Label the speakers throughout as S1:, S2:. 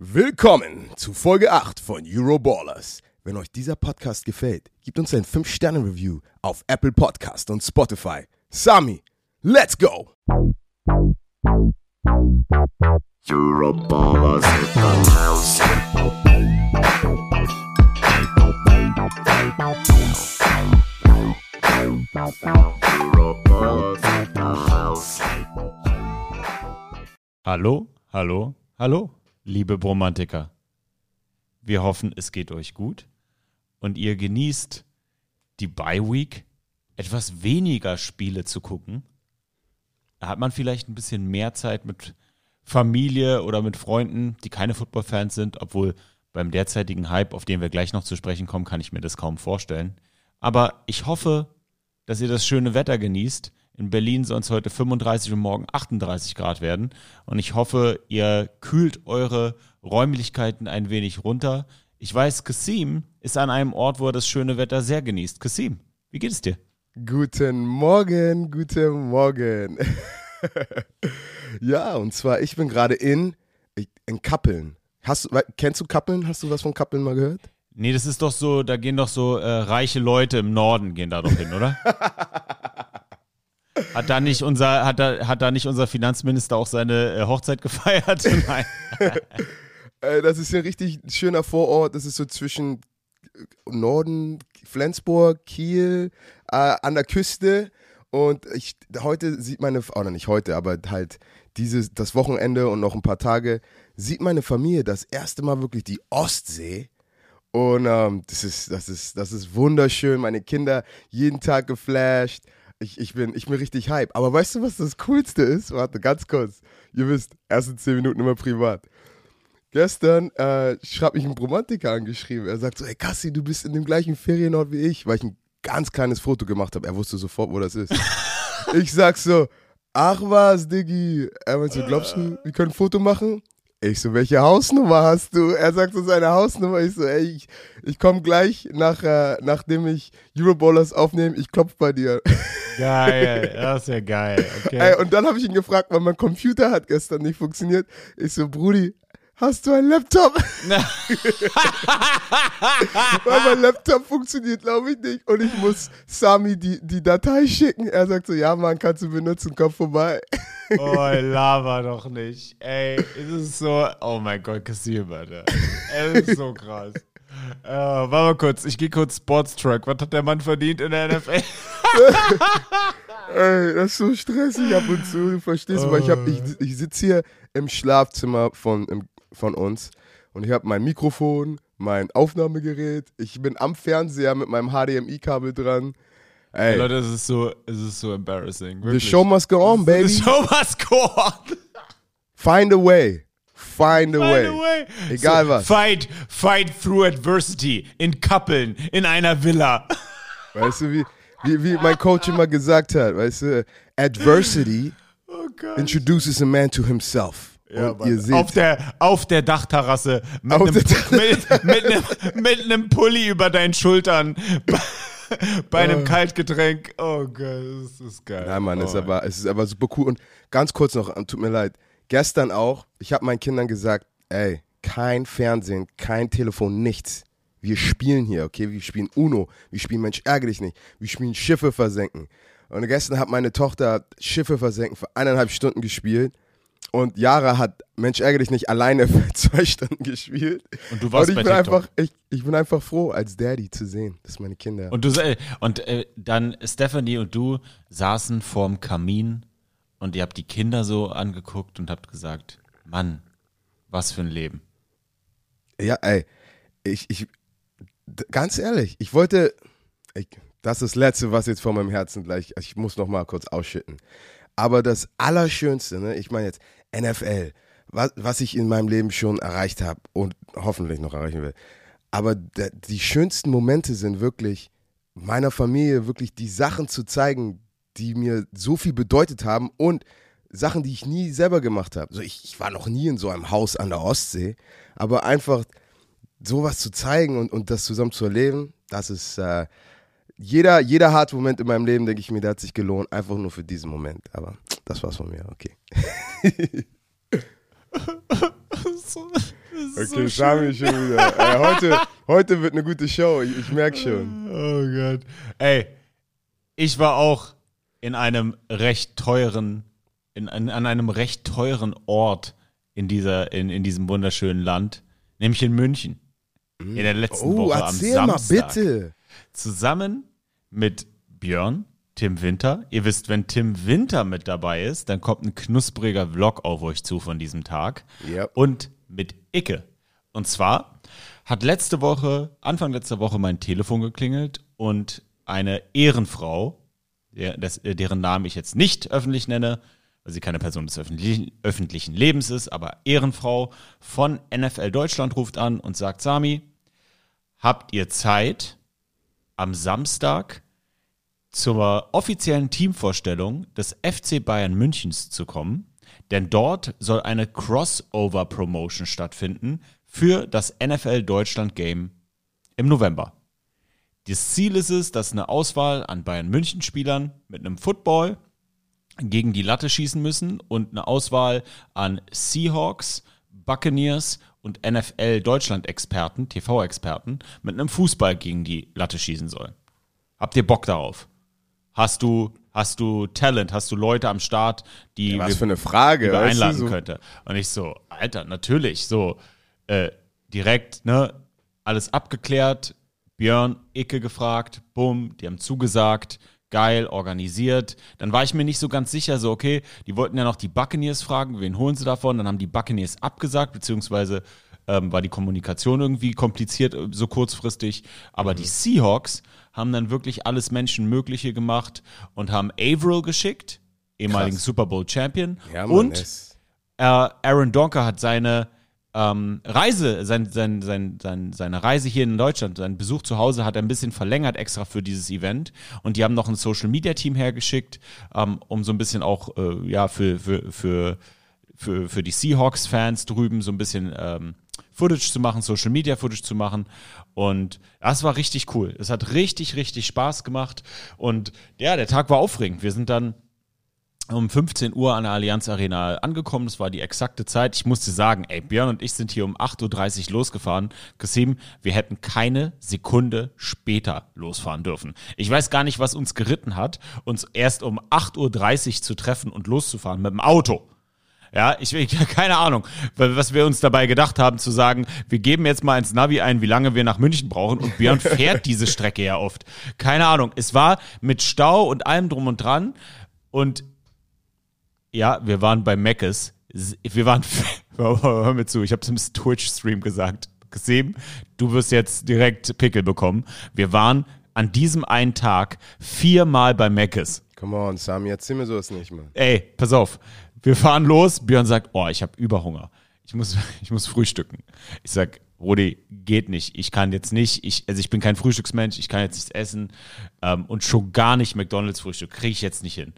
S1: Willkommen zu Folge 8 von Euroballers. Wenn euch dieser Podcast gefällt, gebt uns ein 5-Sterne-Review auf Apple Podcast und Spotify. Sami, let's go!
S2: Euroballers in the house. Euroballers in the house.
S3: Hallo, hallo, hallo, liebe Bromantiker. Wir hoffen, es geht euch gut und ihr genießt die Bye Week, etwas weniger Spiele zu gucken. Da hat man vielleicht ein bisschen mehr Zeit mit Familie oder mit Freunden, die keine Football-Fans sind, obwohl beim derzeitigen Hype, auf den wir gleich noch zu sprechen kommen, kann ich mir das kaum vorstellen. Aber ich hoffe, dass ihr das schöne Wetter genießt. In Berlin soll es heute 35 und morgen 38 Grad werden. Und ich hoffe, ihr kühlt eure Räumlichkeiten ein wenig runter. Ich weiß, Kasim ist an einem Ort, wo er das schöne Wetter sehr genießt. Kasim, wie geht es dir?
S1: Guten Morgen, guten Morgen. ja, und zwar, ich bin gerade in, in Kappeln. Hast, du- kennst du Kappeln? Hast du was von Kappeln mal gehört?
S3: Nee, das ist doch so, da gehen doch so äh, reiche Leute im Norden gehen da doch hin, oder? Hat da nicht unser, hat da, hat da nicht unser Finanzminister auch seine äh, Hochzeit gefeiert? Nein.
S1: Äh, das ist ein richtig schöner Vorort. Das ist so zwischen Norden, Flensburg, Kiel, äh, an der Küste. Und ich, heute sieht meine, oder nicht heute, aber halt dieses, das Wochenende und noch ein paar Tage, sieht meine Familie das erste Mal wirklich die Ostsee. Und ähm, das, ist, das, ist, das ist wunderschön. Meine Kinder jeden Tag geflasht. Ich, ich, bin, ich bin richtig hype. Aber weißt du, was das Coolste ist? Warte, ganz kurz. Ihr wisst, erste zehn Minuten immer privat. Gestern äh, schreibt mich ein Romantiker angeschrieben. Er sagt so, ey Kassi, du bist in dem gleichen Ferienort wie ich, weil ich ein ganz kleines Foto gemacht habe. Er wusste sofort, wo das ist. ich sag so, ach was, Diggi. Er meint so, glaubst du, wir können ein Foto machen? Ich so, welche Hausnummer hast du? Er sagt so seine Hausnummer. Ich so, ey, ich, ich komme gleich, nach, äh, nachdem ich Euroballers aufnehme, ich klopf bei dir.
S3: Geil, das ist ja geil. Okay.
S1: Ey, und dann habe ich ihn gefragt, weil mein Computer hat gestern nicht funktioniert. Ich so, Brudi, hast du einen Laptop? weil mein Laptop funktioniert, glaube ich nicht. Und ich muss Sami die, die Datei schicken. Er sagt so, ja, Mann, kannst du benutzen, komm vorbei.
S3: Oh, laber doch nicht. Ey, es ist so, oh mein Gott, Kasim, Alter. Es ist so krass. Äh, warte mal kurz, ich gehe kurz Sportstruck. Was hat der Mann verdient in der NFL?
S1: Ey, das ist so stressig ab und zu, du verstehst du, weil ich, hab- ich, ich sitze hier im Schlafzimmer von, im, von uns und ich habe mein Mikrofon, mein Aufnahmegerät, ich bin am Fernseher mit meinem HDMI-Kabel dran. Ey,
S3: Leute, es ist so, es ist so embarrassing.
S1: the
S3: Wirklich.
S1: show must go on, baby.
S3: The show must go on.
S1: Find a way. Find a
S3: By
S1: way.
S3: the way.
S1: Egal
S3: so,
S1: was.
S3: Fight, fight through adversity. In Kappeln, in einer Villa.
S1: Weißt du, wie, wie, wie mein Coach immer gesagt hat, weißt du, Adversity
S3: Oh
S1: introduces a man to himself. Und ihr seht,
S3: Auf der, auf der Dachterrasse mit
S1: Auf
S3: einem, mit, mit, einem, mit einem Pulli über deinen Schultern bei, einem Kaltgetränk. Oh Gott, das ist geil.
S1: Ja, Mann,
S3: oh.
S1: ist aber, es ist aber super cool. Und ganz kurz noch, äh, tut mir leid, gestern auch, ich habe meinen Kindern gesagt, ey, kein Fernsehen, kein Telefon, nichts. Wir spielen hier, okay? Wir spielen Uno, wir spielen Mensch, ärgere dich nicht, wir spielen Schiffe versenken. Und gestern hat meine Tochter Schiffe versenken für eineinhalb Stunden gespielt. Und Yara hat Mensch, ärgere dich nicht alleine für zwei Stunden gespielt.
S3: Und du warst
S1: ich
S3: bei
S1: bin
S3: TikTok.
S1: einfach, ich, ich bin einfach froh, als Daddy zu sehen, dass meine Kinder.
S3: Und du äh, und äh, dann Stephanie und du saßen vorm Kamin und ihr habt die Kinder so angeguckt und habt gesagt, Mann, was für ein Leben.
S1: Ja, ey, ich, ich, ganz ehrlich, ich wollte, ich, das ist das Letzte, was jetzt vor meinem Herzen gleich, ich muss noch mal kurz ausschütten. Aber das Allerschönste, ne, ich meine jetzt NFL, was, was ich in meinem Leben schon erreicht habe und hoffentlich noch erreichen will. Aber die schönsten Momente sind wirklich, meiner Familie wirklich die Sachen zu zeigen, die mir so viel bedeutet haben und Sachen, die ich nie selber gemacht habe. So, ich, ich war noch nie in so einem Haus an der Ostsee, aber einfach sowas zu zeigen und, und das zusammen zu erleben, das ist äh, jeder, jeder harte Moment in meinem Leben, denke ich mir, der hat sich gelohnt, einfach nur für diesen Moment. Aber das war's von mir, okay.
S3: So,
S1: Okay, Sami schon wieder. Ey, heute, heute wird eine gute Show, ich, ich merke schon.
S3: Oh Gott. Ey, ich war auch in einem recht teuren, in, an, an einem recht teuren Ort in, dieser, in, in diesem wunderschönen Land, nämlich in München. In der letzten
S1: Oh,
S3: Woche am
S1: erzähl mal
S3: Samstag.
S1: bitte.
S3: Zusammen mit Björn, Tim Winter. Ihr wisst, wenn Tim Winter mit dabei ist, dann kommt ein knuspriger Vlog auf euch zu von diesem Tag.
S1: Ja.
S3: Und mit Icke. Und zwar hat letzte Woche, Anfang letzter Woche mein Telefon geklingelt und eine Ehrenfrau, der, das, äh, deren Namen ich jetzt nicht öffentlich nenne, weil sie keine Person des öffentlichen, öffentlichen Lebens ist, aber Ehrenfrau von NFL Deutschland ruft an und sagt, Sami, habt ihr Zeit, am Samstag zur offiziellen Teamvorstellung des FC Bayern Münchens zu kommen, denn dort soll eine Crossover-Promotion stattfinden für das NFL Deutschland Game im November. Das Ziel ist es, dass eine Auswahl an Bayern München Spielern mit einem Football gegen die Latte schießen müssen und eine Auswahl an Seahawks, Buccaneers und NFL Deutschland Experten, TV-Experten mit einem Fußball gegen die Latte schießen soll. Habt ihr Bock darauf? Hast du, hast du Talent? Hast du Leute am Start, die
S1: Was
S3: wir-
S1: für eine Frage. weißt du,
S3: einladen
S1: so.
S3: könnte. Und ich so, Alter, natürlich, so äh, direkt, ne, alles abgeklärt, Björn, Icke gefragt, bumm, die haben zugesagt, geil, organisiert. Dann war ich mir nicht so ganz sicher, so, okay, die wollten ja noch die Buccaneers fragen, wen holen sie davon? Dann haben die Buccaneers abgesagt, beziehungsweise ähm, war die Kommunikation irgendwie kompliziert, äh, so kurzfristig. Aber
S1: Mhm.
S3: die Seahawks haben dann wirklich alles Menschenmögliche gemacht und haben Averill geschickt, ehemaligen
S1: Krass.
S3: Super Bowl Champion.
S1: Ja, Mann,
S3: und äh, Aaron Donker hat seine ähm, Reise, sein, sein, sein, sein, seine Reise hier in Deutschland, seinen Besuch zu Hause hat er ein bisschen verlängert extra für dieses Event. Und die haben noch ein Social Media Team hergeschickt, ähm, um so ein bisschen auch äh, ja für, für, für, für, für die Seahawks-Fans drüben so ein bisschen ähm, Footage zu machen, Social Media Footage zu machen. Und das war richtig cool. Es hat richtig, richtig Spaß gemacht. Und ja, der Tag war aufregend. Wir sind dann um 15 Uhr an der Allianz Arena angekommen. Das war die exakte Zeit. Ich musste sagen, ey, Björn und ich sind hier um 8.30 Uhr losgefahren. Kasim, wir hätten keine Sekunde später losfahren dürfen. Ich weiß gar nicht, was uns geritten hat, uns erst um 8.30 Uhr zu treffen und loszufahren mit dem Auto. Ja, ich, ich keine Ahnung, weil- was wir uns dabei gedacht haben, zu sagen, wir geben jetzt mal ins Navi ein, wie lange wir nach München brauchen und Björn fährt diese Strecke ja oft. Keine Ahnung. Es war mit Stau und allem drum und dran und ja, wir waren bei Meckes. Wir waren, hör mir zu, ich habe es im Twitch-Stream gesagt. Gesehen, du wirst jetzt direkt Pickel bekommen. Wir waren an diesem einen Tag viermal bei Meckes.
S1: Come on, Sami, erzähl mir sowas nicht, Mann.
S3: Ey, pass auf. Wir fahren los. Björn sagt, oh, ich habe Überhunger. Ich muss, ich muss frühstücken. Ich sag, Rudi, geht nicht. Ich kann jetzt nicht, ich, also ich bin kein Frühstücksmensch, ich kann jetzt nichts essen ähm, und schon gar nicht McDonalds Frühstück. Kriege ich jetzt nicht hin.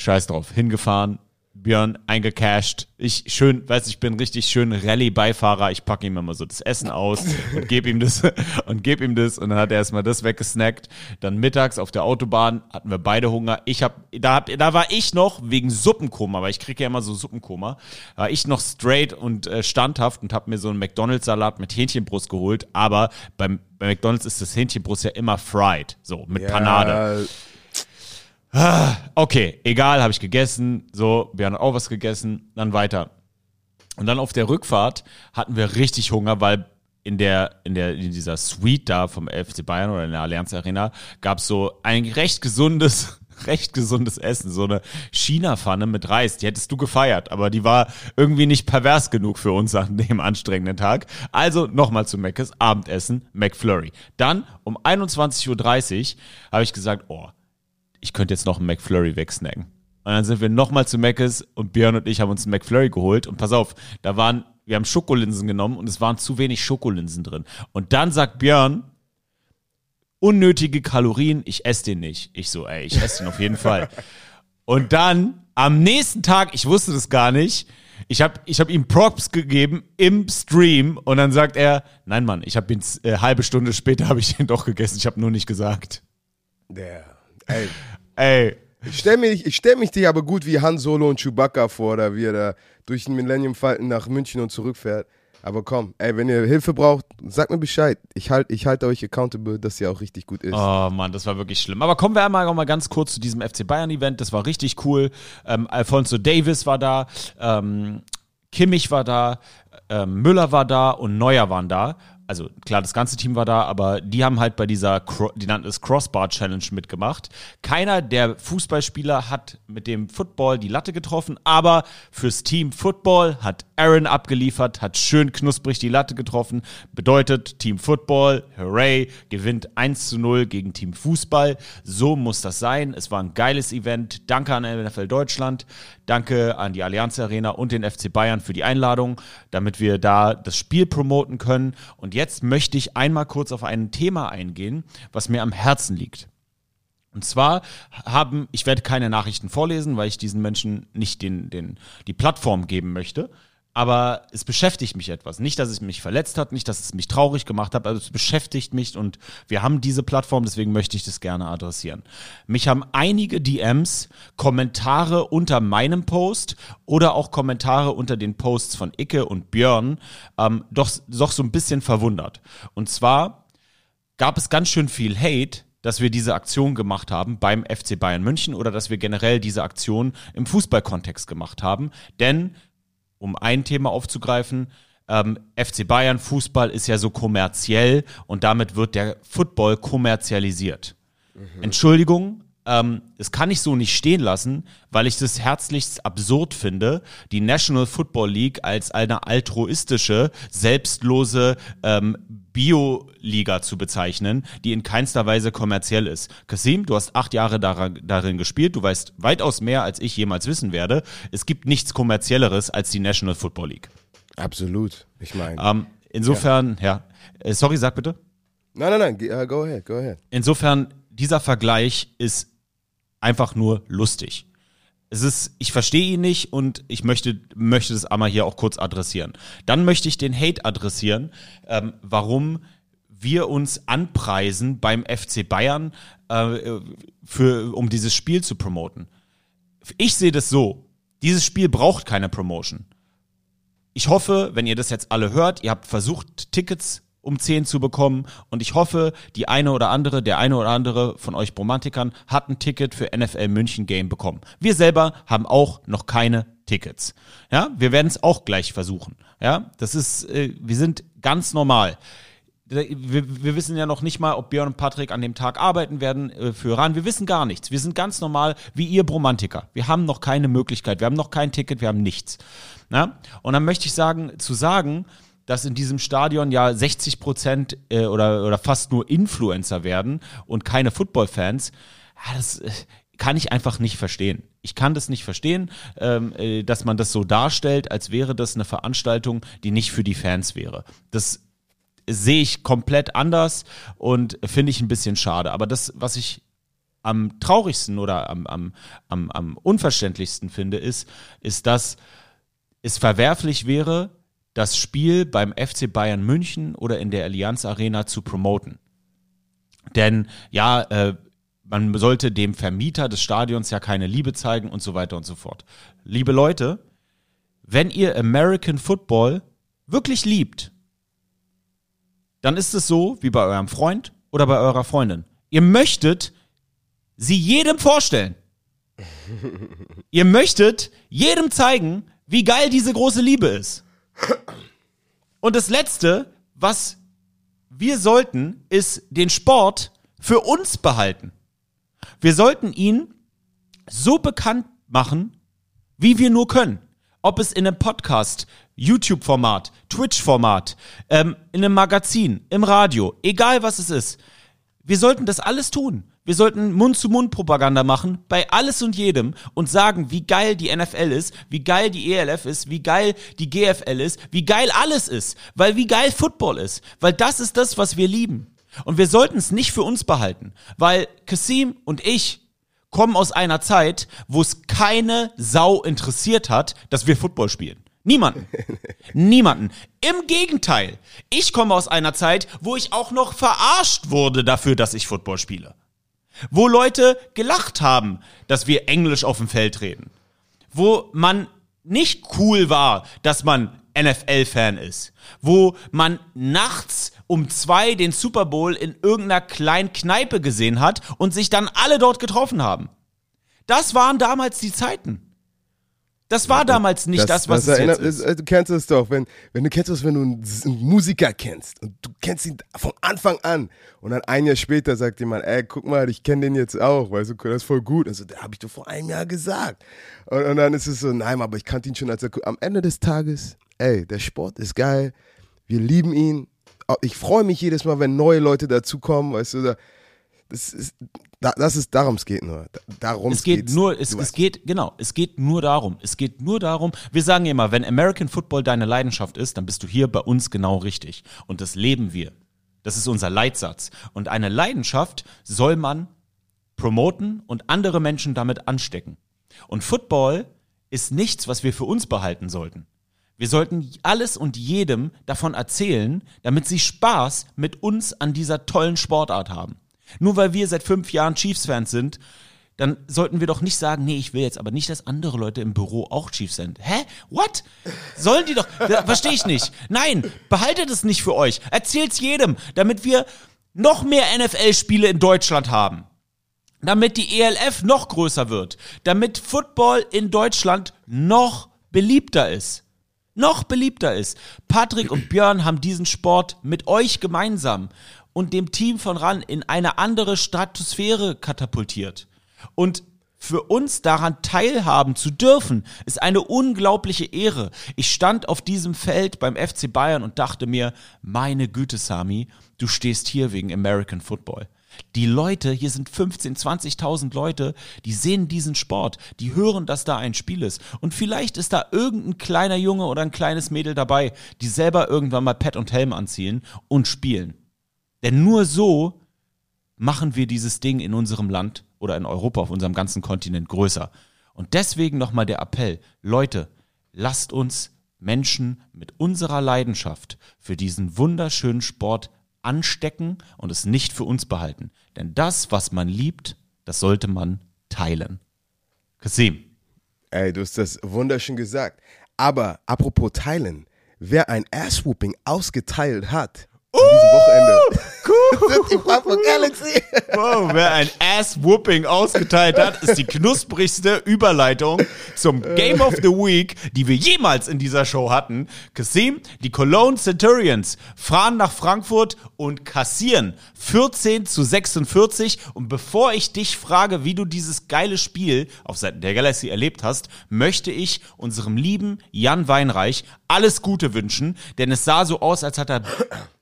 S3: Scheiß drauf. Hingefahren, Björn eingecashed. Ich schön, weiß ich bin richtig schön Rallye-Beifahrer. Ich packe ihm immer so das Essen aus und gebe ihm das und gebe ihm das und dann hat er erstmal das weggesnackt. Dann mittags auf der Autobahn hatten wir beide Hunger. Ich hab, da, hab, da war ich noch wegen Suppenkoma, weil ich kriege ja immer so Suppenkoma, war ich noch straight und äh, standhaft und habe mir so einen McDonalds-Salat mit Hähnchenbrust geholt. Aber beim, bei McDonalds ist das Hähnchenbrust ja immer fried, so mit Panade. Okay, egal, habe ich gegessen. So, wir haben auch was gegessen, dann weiter. Und dann auf der Rückfahrt hatten wir richtig Hunger, weil in der, in der, in dieser Suite da vom FC Bayern oder in der Allianz Arena gab es so ein recht gesundes, recht gesundes Essen, so eine China-Pfanne mit Reis. Die hättest du gefeiert, aber die war irgendwie nicht pervers genug für uns an dem anstrengenden Tag. Also nochmal zu Meckes, Abendessen, McFlurry. Dann um 21.30 Uhr habe ich gesagt, oh, ich könnte jetzt noch einen McFlurry wegsnacken. Und dann sind wir nochmal zu Mc's und Björn und ich haben uns einen McFlurry geholt. Und pass auf, da waren, wir haben Schokolinsen genommen und es waren zu wenig Schokolinsen drin. Und dann sagt Björn, unnötige Kalorien, ich esse den nicht. Ich so, ey, ich esse den auf jeden Fall. Und dann am nächsten Tag, ich wusste das gar nicht, ich habe ich hab ihm Props gegeben im Stream und dann sagt er, nein Mann, ich habe ihn äh, halbe Stunde später habe ich den doch gegessen, ich habe nur nicht gesagt.
S1: Der, ey,
S3: Ey,
S1: ich stelle mich, ich stell mich dir aber gut wie Han Solo und Chewbacca vor, da wie er da durch den Millennium Falcon nach München und zurückfährt. Aber komm, ey, wenn ihr Hilfe braucht, sagt mir Bescheid. Ich halte ich halt euch accountable, dass ihr auch richtig gut ist.
S3: Oh Mann, das war wirklich schlimm. Aber kommen wir einmal noch mal ganz kurz zu diesem FC Bayern-Event. Das war richtig cool. Ähm, Alfonso Davis war da, ähm, Kimmich war da, ähm, Müller war da und Neuer waren da. Also klar, das ganze Team war da, aber die haben halt bei dieser, die nannten es Crossbar Challenge mitgemacht. Keiner der Fußballspieler hat mit dem Football die Latte getroffen, aber fürs Team Football hat Aaron abgeliefert, hat schön knusprig die Latte getroffen. Bedeutet, Team Football, hooray, gewinnt 1 zu 0 gegen Team Fußball. So muss das sein. Es war ein geiles Event. Danke an NFL Deutschland. Danke an die Allianz Arena und den FC Bayern für die Einladung, damit wir da das Spiel promoten können. Und jetzt möchte ich einmal kurz auf ein Thema eingehen, was mir am Herzen liegt. Und zwar haben, ich werde keine Nachrichten vorlesen, weil ich diesen Menschen nicht den, den, die Plattform geben möchte. Aber es beschäftigt mich etwas. Nicht, dass es mich verletzt hat, nicht, dass es mich traurig gemacht hat, aber es beschäftigt mich und wir haben diese Plattform, deswegen möchte ich das gerne adressieren. Mich haben einige DMs, Kommentare unter meinem Post oder auch Kommentare unter den Posts von Icke und Björn ähm, doch, doch so ein bisschen verwundert. Und zwar gab es ganz schön viel Hate, dass wir diese Aktion gemacht haben beim FC Bayern München oder dass wir generell diese Aktion im Fußballkontext gemacht haben. Denn, um ein Thema aufzugreifen, ähm, FC Bayern Fußball ist ja so kommerziell und damit wird der Football kommerzialisiert. Entschuldigung, ähm, das kann ich so nicht stehen lassen, weil ich das herzlichst absurd finde, die National Football League als eine altruistische, selbstlose ähm, Bio-Liga zu bezeichnen, die in keinster Weise kommerziell ist. Kasim, du hast acht Jahre daran, darin gespielt, du weißt weitaus mehr, als ich jemals wissen werde. Es gibt nichts kommerzielleres als die National Football League.
S1: Absolut. Ich meine.
S3: Ähm, insofern, ja, Äh, sorry, sag bitte.
S1: nein, nein, nein. uh, go ahead, go ahead.
S3: Insofern, dieser Vergleich ist einfach nur lustig. Es ist, ich verstehe ihn nicht und ich möchte, möchte das einmal hier auch kurz adressieren. Dann möchte ich den Hate adressieren, ähm, warum wir uns anpreisen beim FC Bayern, äh, für, um dieses Spiel zu promoten. Ich sehe das so. Dieses Spiel braucht keine Promotion. Ich hoffe, wenn ihr das jetzt alle hört, ihr habt versucht, Tickets um 10 zu bekommen und ich hoffe, die eine oder andere, der eine oder andere von euch Romantikern hat ein Ticket für NFL München Game bekommen. Wir selber haben auch noch keine Tickets. Ja, wir werden es auch gleich versuchen. Ja, das ist, äh, wir sind ganz normal. Wir, wir wissen ja noch nicht mal, ob Björn und Patrick an dem Tag arbeiten werden äh, für RAN. Wir wissen gar nichts. Wir sind ganz normal wie ihr Bromantiker. Wir haben noch keine Möglichkeit. Wir haben noch kein Ticket. Wir haben nichts. Na? Und dann möchte ich sagen, zu sagen, dass in diesem Stadion ja 60 Prozent äh, oder, oder fast nur Influencer werden und keine Football-Fans, ja, das äh, kann ich einfach nicht verstehen. Ich kann das nicht verstehen, ähm, äh, dass man das so darstellt, als wäre das eine Veranstaltung, die nicht für die Fans wäre. Das sehe ich komplett anders und finde ich ein bisschen schade. Aber das, was ich am traurigsten oder am, am, am, am unverständlichsten finde, ist, ist, dass es verwerflich wäre, das Spiel beim FC Bayern München oder in der Allianz Arena zu promoten. Denn ja, äh, man sollte dem Vermieter des Stadions ja keine Liebe zeigen und so weiter und so fort. Liebe Leute, wenn ihr American Football wirklich liebt, dann ist es so wie bei eurem Freund oder bei eurer Freundin. Ihr möchtet sie jedem vorstellen. ihr möchtet jedem zeigen, wie geil diese große Liebe ist. Und das Letzte, was wir sollten, ist den Sport für uns behalten. Wir sollten ihn so bekannt machen, wie wir nur können. Ob es in einem Podcast, YouTube-Format, Twitch-Format, ähm, in einem Magazin, im Radio, egal was es ist. Wir sollten das alles tun. Wir sollten Mund-zu-Mund-Propaganda machen bei alles und jedem und sagen, wie geil die NFL ist, wie geil die ELF ist, wie geil die GFL ist, wie geil alles ist, weil wie geil Football ist, weil das ist das, was wir lieben. Und wir sollten es nicht für uns behalten, weil Kasim und ich kommen aus einer Zeit, wo es keine Sau interessiert hat, dass wir Football spielen. Niemanden. Niemanden. Im Gegenteil. Ich komme aus einer Zeit, wo ich auch noch verarscht wurde dafür, dass ich Football spiele. Wo Leute gelacht haben, dass wir Englisch auf dem Feld reden. Wo man nicht cool war, dass man NFL-Fan ist, wo man nachts um zwei den Super Bowl in irgendeiner kleinen Kneipe gesehen hat und sich dann alle dort getroffen haben. Das waren damals die Zeiten. Das war damals nicht das, was es
S1: erinnert,
S3: jetzt ist.
S1: ist. Du kennst es doch, wenn, wenn du kennst es, wenn du einen, einen Musiker kennst und du kennst ihn von Anfang an und dann ein Jahr später sagt jemand, ey, guck mal, ich kenne den jetzt auch, weißt du, das ist voll gut. Und so, der habe ich doch vor einem Jahr gesagt. Und, und dann ist es so, nein, aber ich kannte ihn schon als er, am Ende des Tages, ey, der Sport ist geil, wir lieben ihn. Ich freue mich jedes Mal, wenn neue Leute dazukommen, weißt du, da, das ist, da, das ist, darum es geht nur. Darum
S3: es geht nur, es, es geht, genau, es geht nur darum. Es geht nur darum, wir sagen immer, wenn American Football deine Leidenschaft ist, dann bist du hier bei uns genau richtig. Und das leben wir. Das ist unser Leitsatz. Und eine Leidenschaft soll man promoten und andere Menschen damit anstecken. Und Football ist nichts, was wir für uns behalten sollten. Wir sollten alles und jedem davon erzählen, damit sie Spaß mit uns an dieser tollen Sportart haben. Nur weil wir seit fünf Jahren Chiefs-Fans sind, dann sollten wir doch nicht sagen, nee, ich will jetzt aber nicht, dass andere Leute im Büro auch Chiefs sind. Hä? What? Sollen die doch? Verstehe ich nicht. Nein, behaltet es nicht für euch. Erzählt's jedem, damit wir noch mehr NFL-Spiele in Deutschland haben. Damit die ELF noch größer wird. Damit Football in Deutschland noch beliebter ist. Noch beliebter ist. Patrick und Björn haben diesen Sport mit euch gemeinsam und dem Team von RAN in eine andere Stratosphäre katapultiert. Und für uns daran teilhaben zu dürfen, ist eine unglaubliche Ehre. Ich stand auf diesem Feld beim FC Bayern und dachte mir, meine Güte, Sami, du stehst hier wegen American Football. Die Leute, hier sind 15, 20.000 Leute, die sehen diesen Sport, die hören, dass da ein Spiel ist. Und vielleicht ist da irgendein kleiner Junge oder ein kleines Mädel dabei, die selber irgendwann mal Pet und Helm anziehen und spielen. Denn nur so machen wir dieses Ding in unserem Land oder in Europa, auf unserem ganzen Kontinent größer. Und deswegen nochmal der Appell, Leute, lasst uns Menschen mit unserer Leidenschaft für diesen wunderschönen Sport anstecken und es nicht für uns behalten. Denn das, was man liebt, das sollte man teilen. Kasim.
S1: Ey, du hast das wunderschön gesagt. Aber apropos teilen, wer ein Ass-Whooping ausgeteilt hat, an diesem Wochenende. Die Papa Galaxy.
S3: Wow, wer ein Ass-Whooping ausgeteilt hat, ist die knusprigste Überleitung zum Game of the Week, die wir jemals in dieser Show hatten. Kasim, die Cologne Centurions fahren nach Frankfurt und kassieren 14 zu 46. Und bevor ich dich frage, wie du dieses geile Spiel auf Seiten der Galaxy erlebt hast, möchte ich unserem lieben Jan Weinreich alles Gute wünschen, denn es sah so aus, als hat er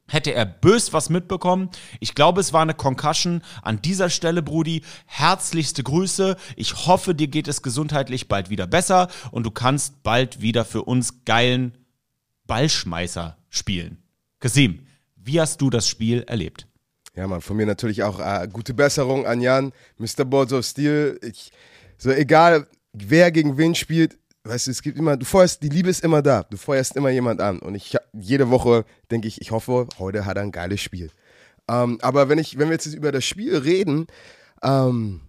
S3: hätte er bös was mitbekommen. Ich glaube, es war eine Concussion. An dieser Stelle, Brudi, herzlichste Grüße. Ich hoffe, dir geht es gesundheitlich bald wieder besser und du kannst bald wieder für uns geilen Ballschmeißer spielen. Kasim, wie hast du das Spiel erlebt?
S1: Ja, Mann, von mir natürlich auch äh, gute Besserung an Jan, Mr. Boards of Steel. Ich, so egal, wer gegen wen spielt, weißt du, es gibt immer, du feuerst, die Liebe ist immer da. Du feuerst immer jemand an. Und ich jede Woche denke ich, ich hoffe, heute hat er ein geiles Spiel. Ähm, aber wenn ich, wenn wir jetzt über das Spiel reden, ähm,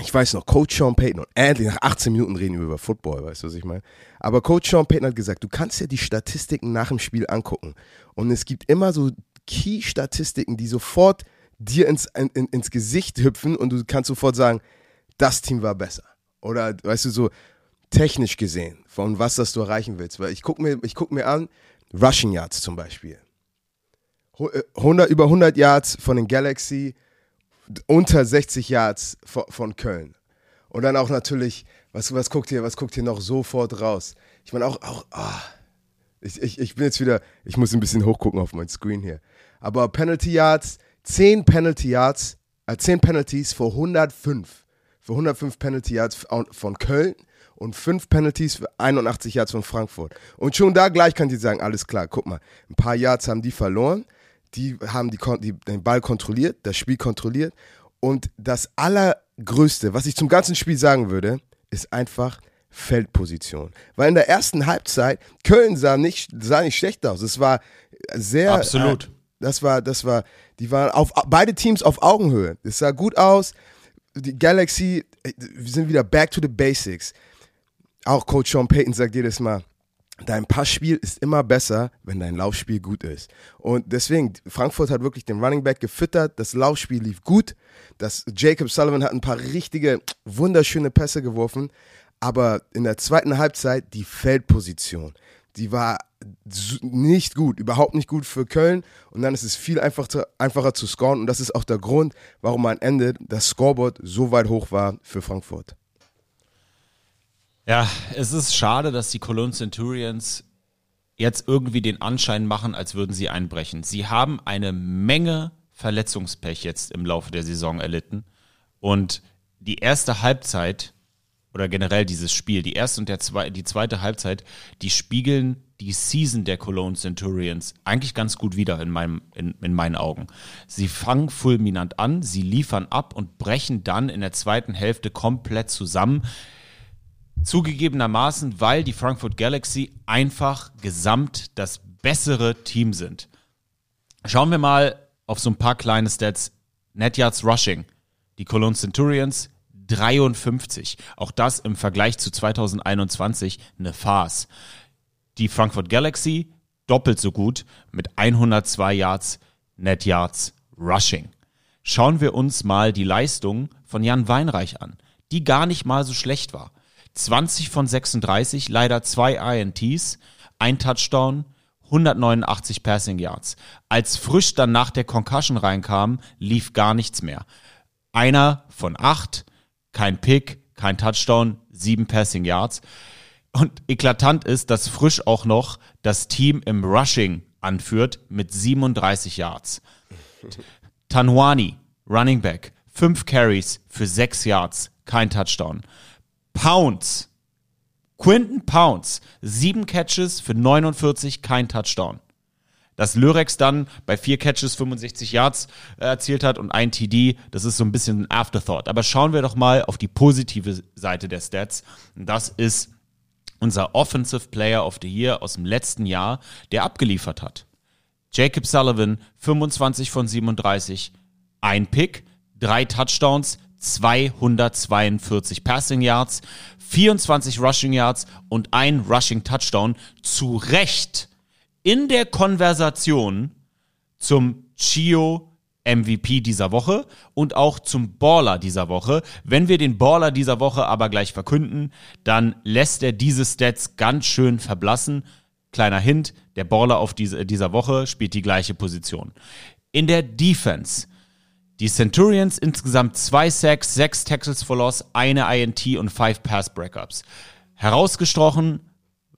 S1: ich weiß noch, Coach Sean Payton, und endlich nach 18 Minuten reden wir über Football, weißt du, was ich meine? Aber Coach Sean Payton hat gesagt, du kannst dir die Statistiken nach dem Spiel angucken. Und es gibt immer so Key-Statistiken, die sofort dir ins, in, ins Gesicht hüpfen und du kannst sofort sagen, das Team war besser. Oder, weißt du, so, technisch gesehen, von was das du erreichen willst. Weil ich gucke mir, guck mir an, Rushing Yards zum Beispiel. 100, äh, über 100 Yards von den Galaxy, unter 60 Yards von, von Köln. Und dann auch natürlich, was, was, guckt ihr, was guckt ihr noch sofort raus? Ich meine auch, auch ah, ich, ich, ich bin jetzt wieder, ich muss ein bisschen hochgucken auf mein Screen hier. Aber Penalty Yards, 10 Penalty Yards, äh, 10 Penalties für 105. Für 105 Penalty Yards von Köln und fünf Penalties für 81 Yards von Frankfurt. Und schon da gleich kann die sagen, alles klar, guck mal, ein paar Yards haben die verloren, die haben die, die, den Ball kontrolliert, das Spiel kontrolliert. Und das Allergrößte, was ich zum ganzen Spiel sagen würde, ist einfach Feldposition. Weil in der ersten Halbzeit, Köln sah nicht, sah nicht schlecht aus. Es war sehr.
S3: Absolut. Äh,
S1: das war, das war, die waren auf beide Teams auf Augenhöhe. Es sah gut aus. Die Galaxy, äh, wir sind wieder back to the basics auch Coach Sean Payton sagt jedes Mal, dein Passspiel ist immer besser, wenn dein Laufspiel gut ist. Und deswegen, Frankfurt hat wirklich den Running Back gefüttert, das Laufspiel lief gut, das Jacob Sullivan hat ein paar richtige, wunderschöne Pässe geworfen, aber in der zweiten Halbzeit die Feldposition, die war nicht gut, überhaupt nicht gut für Köln und dann ist es viel einfacher, einfacher zu scoren und das ist auch der Grund, warum am Ende das Scoreboard so weit hoch war für Frankfurt.
S3: Ja, es ist schade, dass die Cologne Centurions jetzt irgendwie den Anschein machen, als würden sie einbrechen. Sie haben eine Menge Verletzungspech jetzt im Laufe der Saison erlitten. Und die erste Halbzeit oder generell dieses Spiel, die erste und der zwei, die zweite Halbzeit, die spiegeln die Season der Cologne Centurions eigentlich ganz gut wieder in, meinem, in, in meinen Augen. Sie fangen fulminant an, sie liefern ab und brechen dann in der zweiten Hälfte komplett zusammen. Zugegebenermaßen, weil die Frankfurt Galaxy einfach gesamt das bessere Team sind. Schauen wir mal auf so ein paar kleine Stats. Net Yards Rushing. Die Cologne Centurions 53. Auch das im Vergleich zu 2021 eine Farce. Die Frankfurt Galaxy doppelt so gut mit 102 Yards Net Yards Rushing. Schauen wir uns mal die Leistung von Jan Weinreich an, die gar nicht mal so schlecht war. 20 von 36, leider zwei INTs, ein Touchdown, 189 Passing Yards. Als frisch dann nach der Concussion reinkam, lief gar nichts mehr. Einer von acht, kein Pick, kein Touchdown, sieben Passing Yards. Und eklatant ist, dass Frisch auch noch das Team im Rushing anführt mit 37 Yards. Tanwani, Running Back, fünf Carries für sechs Yards, kein Touchdown. Pounds, Quinton Pounds, sieben Catches für 49, kein Touchdown. Dass Lyrex dann bei vier Catches 65 Yards äh, erzielt hat und ein TD, das ist so ein bisschen ein Afterthought. Aber schauen wir doch mal auf die positive Seite der Stats. Das ist unser Offensive Player of the Year aus dem letzten Jahr, der abgeliefert hat. Jacob Sullivan, 25 von 37, ein Pick, drei Touchdowns, 242 Passing Yards, 24 Rushing Yards und ein Rushing Touchdown. Zu Recht in der Konversation zum Chio MVP dieser Woche und auch zum Baller dieser Woche. Wenn wir den Baller dieser Woche aber gleich verkünden, dann lässt er diese Stats ganz schön verblassen. Kleiner Hint, der Baller auf diese, dieser Woche spielt die gleiche Position. In der Defense. Die Centurions insgesamt zwei Sacks, sechs Tackles for Loss, eine INT und five Pass Breakups. Herausgestochen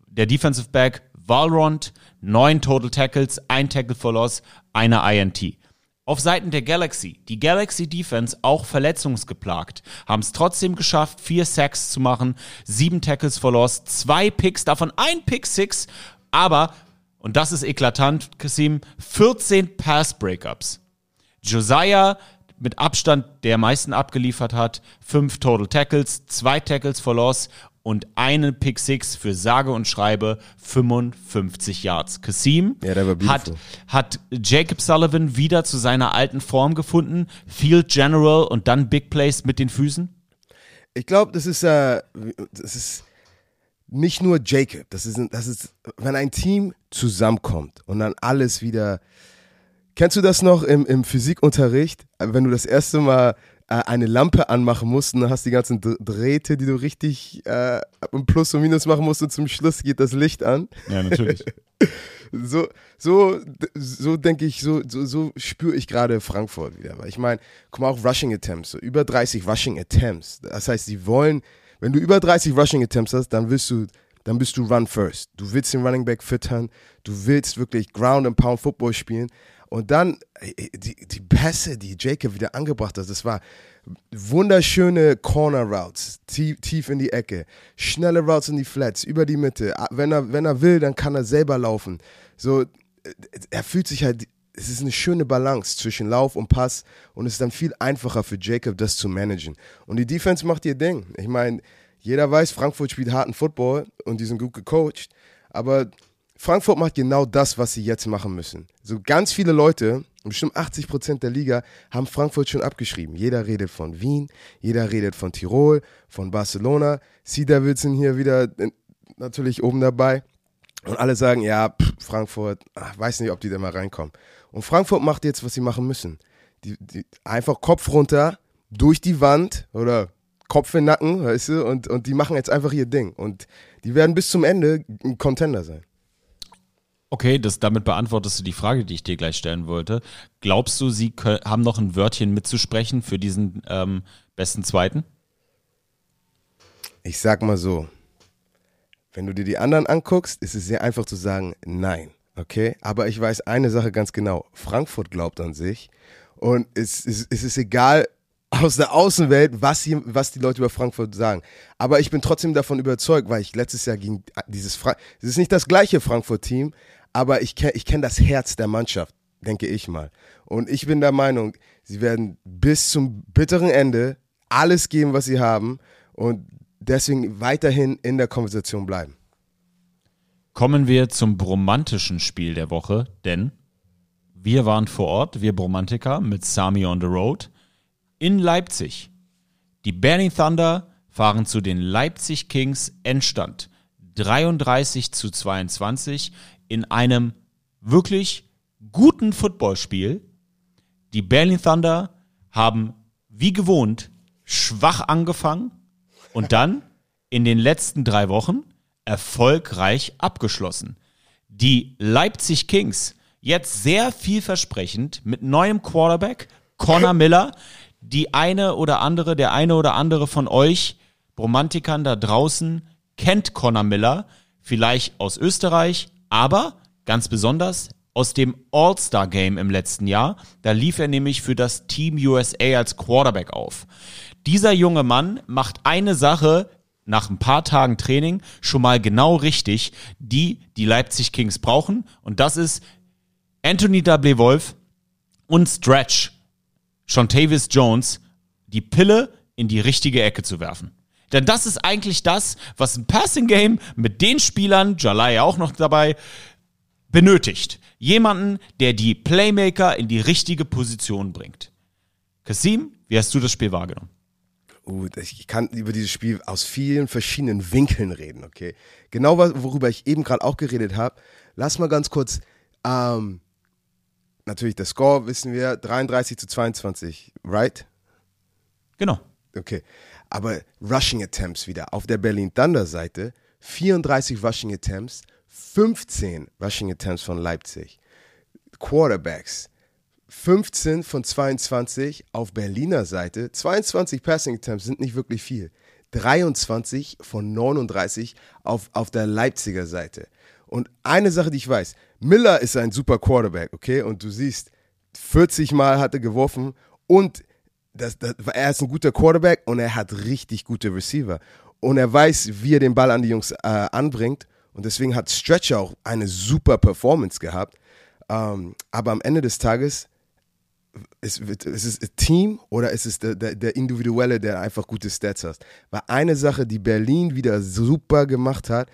S3: der Defensive Back Valrond, neun Total Tackles, ein Tackle for Loss, eine INT. Auf Seiten der Galaxy, die Galaxy Defense auch verletzungsgeplagt, haben es trotzdem geschafft, vier Sacks zu machen, sieben Tackles for Loss, zwei Picks, davon ein Pick Six, aber, und das ist eklatant, Kasim, 14 Pass Breakups. Josiah mit Abstand der meisten abgeliefert hat, fünf Total Tackles, zwei Tackles for Loss und einen Pick Six für sage und schreibe 55 Yards. Kasim
S1: Ja,
S3: hat, hat Jacob Sullivan wieder zu seiner alten Form gefunden, Field General und dann Big Plays mit den Füßen?
S1: Ich glaube, das ist, äh, das ist nicht nur Jacob. Das ist, das ist, wenn ein Team zusammenkommt und dann alles wieder. Kennst du das noch im, im Physikunterricht, wenn du das erste Mal äh, eine Lampe anmachen musst und dann hast die ganzen Dr- Drähte, die du richtig äh, im Plus und Minus machen musst und zum Schluss geht das Licht an.
S3: Ja, natürlich.
S1: So, so, so denke ich, so, so, so spüre ich gerade Frankfurt wieder. Weil ich meine, guck mal, auch Rushing Attempts, so über 30 Rushing Attempts. Das heißt, sie wollen, wenn du über 30 Rushing Attempts hast, dann willst du, dann bist du Run First. Du willst den Running Back füttern, du willst wirklich Ground and Pound Football spielen. Und dann äh, die, die Pässe, die Jacob wieder angebracht hat, das war wunderschöne Corner Routes, tief, tief in die Ecke, schnelle Routes in die Flats, über die Mitte. Ah, Wenn er, wenn er will, dann kann er selber laufen. So, äh, er fühlt sich halt, es ist eine schöne Balance zwischen Lauf und Pass und es ist dann viel einfacher für Jacob, das zu managen. Und die Defense macht ihr Ding. Ich meine, jeder weiß, Frankfurt spielt harten Football und die sind gut gecoacht, aber Frankfurt macht genau das, was sie jetzt machen müssen. So ganz viele Leute, bestimmt 80 Prozent der Liga, haben Frankfurt schon abgeschrieben. Jeder redet von Wien, jeder redet von Tirol, von Barcelona. Devils sind hier wieder äh, natürlich oben dabei. Und alle sagen, ja, pff, Frankfurt, ach, weiß nicht, ob die da mal reinkommen. Und Frankfurt macht jetzt, was sie machen müssen. Die, die, einfach Kopf runter, durch die Wand oder Kopf in den Nacken, weißt du, und, und die machen jetzt einfach ihr Ding. Und die werden bis zum Ende ein Contender sein.
S3: Okay, das, damit beantwortest du die Frage, die ich dir gleich stellen wollte. Glaubst du, sie kö- haben noch ein Wörtchen mitzusprechen für diesen ähm, besten Zweiten?
S1: Ich sag mal so, wenn du dir die anderen anguckst, ist es sehr einfach zu sagen, nein. Okay? Aber ich weiß eine Sache ganz genau. Frankfurt glaubt an sich. Und es, es, es ist egal aus der Außenwelt, was, sie, was die Leute über Frankfurt sagen. Aber ich bin trotzdem davon überzeugt, weil ich letztes Jahr gegen dieses Fra es ist nicht das gleiche Frankfurt-Team, aber ich kenne ich kenn das Herz der Mannschaft, denke ich mal. Und ich bin der Meinung, sie werden bis zum bitteren Ende alles geben, was sie haben und deswegen weiterhin in der Konversation bleiben.
S3: Kommen wir zum bromantischen Spiel der Woche, denn wir waren vor Ort, wir Bromantiker mit Sami on the Road in Leipzig. Die Berlin Thunder fahren zu den Leipzig Kings Endstand 33 zu 22 in einem wirklich guten Footballspiel. Die Berlin Thunder haben wie gewohnt schwach angefangen und dann in den letzten drei Wochen erfolgreich abgeschlossen. Die Leipzig Kings jetzt sehr vielversprechend mit neuem Quarterback, Connor Miller. Die eine oder andere, der eine oder andere von euch Romantikern da draußen kennt Connor Miller, vielleicht aus Österreich, aber ganz besonders aus dem All-Star Game im letzten Jahr. Da lief er nämlich für das Team USA als Quarterback auf. Dieser junge Mann macht eine Sache nach ein paar Tagen Training schon mal genau richtig, die die Leipzig Kings brauchen. Und das ist Anthony W. Wolf und Stretch, Shontavis Jones, die Pille in die richtige Ecke zu werfen. Denn das ist eigentlich das, was ein Passing Game mit den Spielern, Jalai auch noch dabei, benötigt. Jemanden, der die Playmaker in die richtige Position bringt. Kasim, wie hast du das Spiel wahrgenommen?
S1: Uh, ich kann über dieses Spiel aus vielen verschiedenen Winkeln reden, okay? Genau worüber ich eben gerade auch geredet habe. Lass mal ganz kurz, ähm, natürlich der Score wissen wir, 33 zu 22, right?
S3: Genau.
S1: Okay. Aber Rushing Attempts wieder. Auf der Berlin Thunder Seite 34 Rushing Attempts, 15 Rushing Attempts von Leipzig. Quarterbacks 15 von 22 auf Berliner Seite. 22 Passing Attempts sind nicht wirklich viel. 23 von 39 auf, auf der Leipziger Seite. Und eine Sache, die ich weiß, Miller ist ein super Quarterback, okay? Und du siehst, 40 Mal hat er geworfen und das, das, er ist ein guter Quarterback und er hat richtig gute Receiver. Und er weiß, wie er den Ball an die Jungs äh, anbringt. Und deswegen hat Stretcher auch eine super Performance gehabt. Ähm, aber am Ende des Tages ist, ist es ein Team oder ist es der, der, der Individuelle, der einfach gute Stats hat. Weil eine Sache, die Berlin wieder super gemacht hat,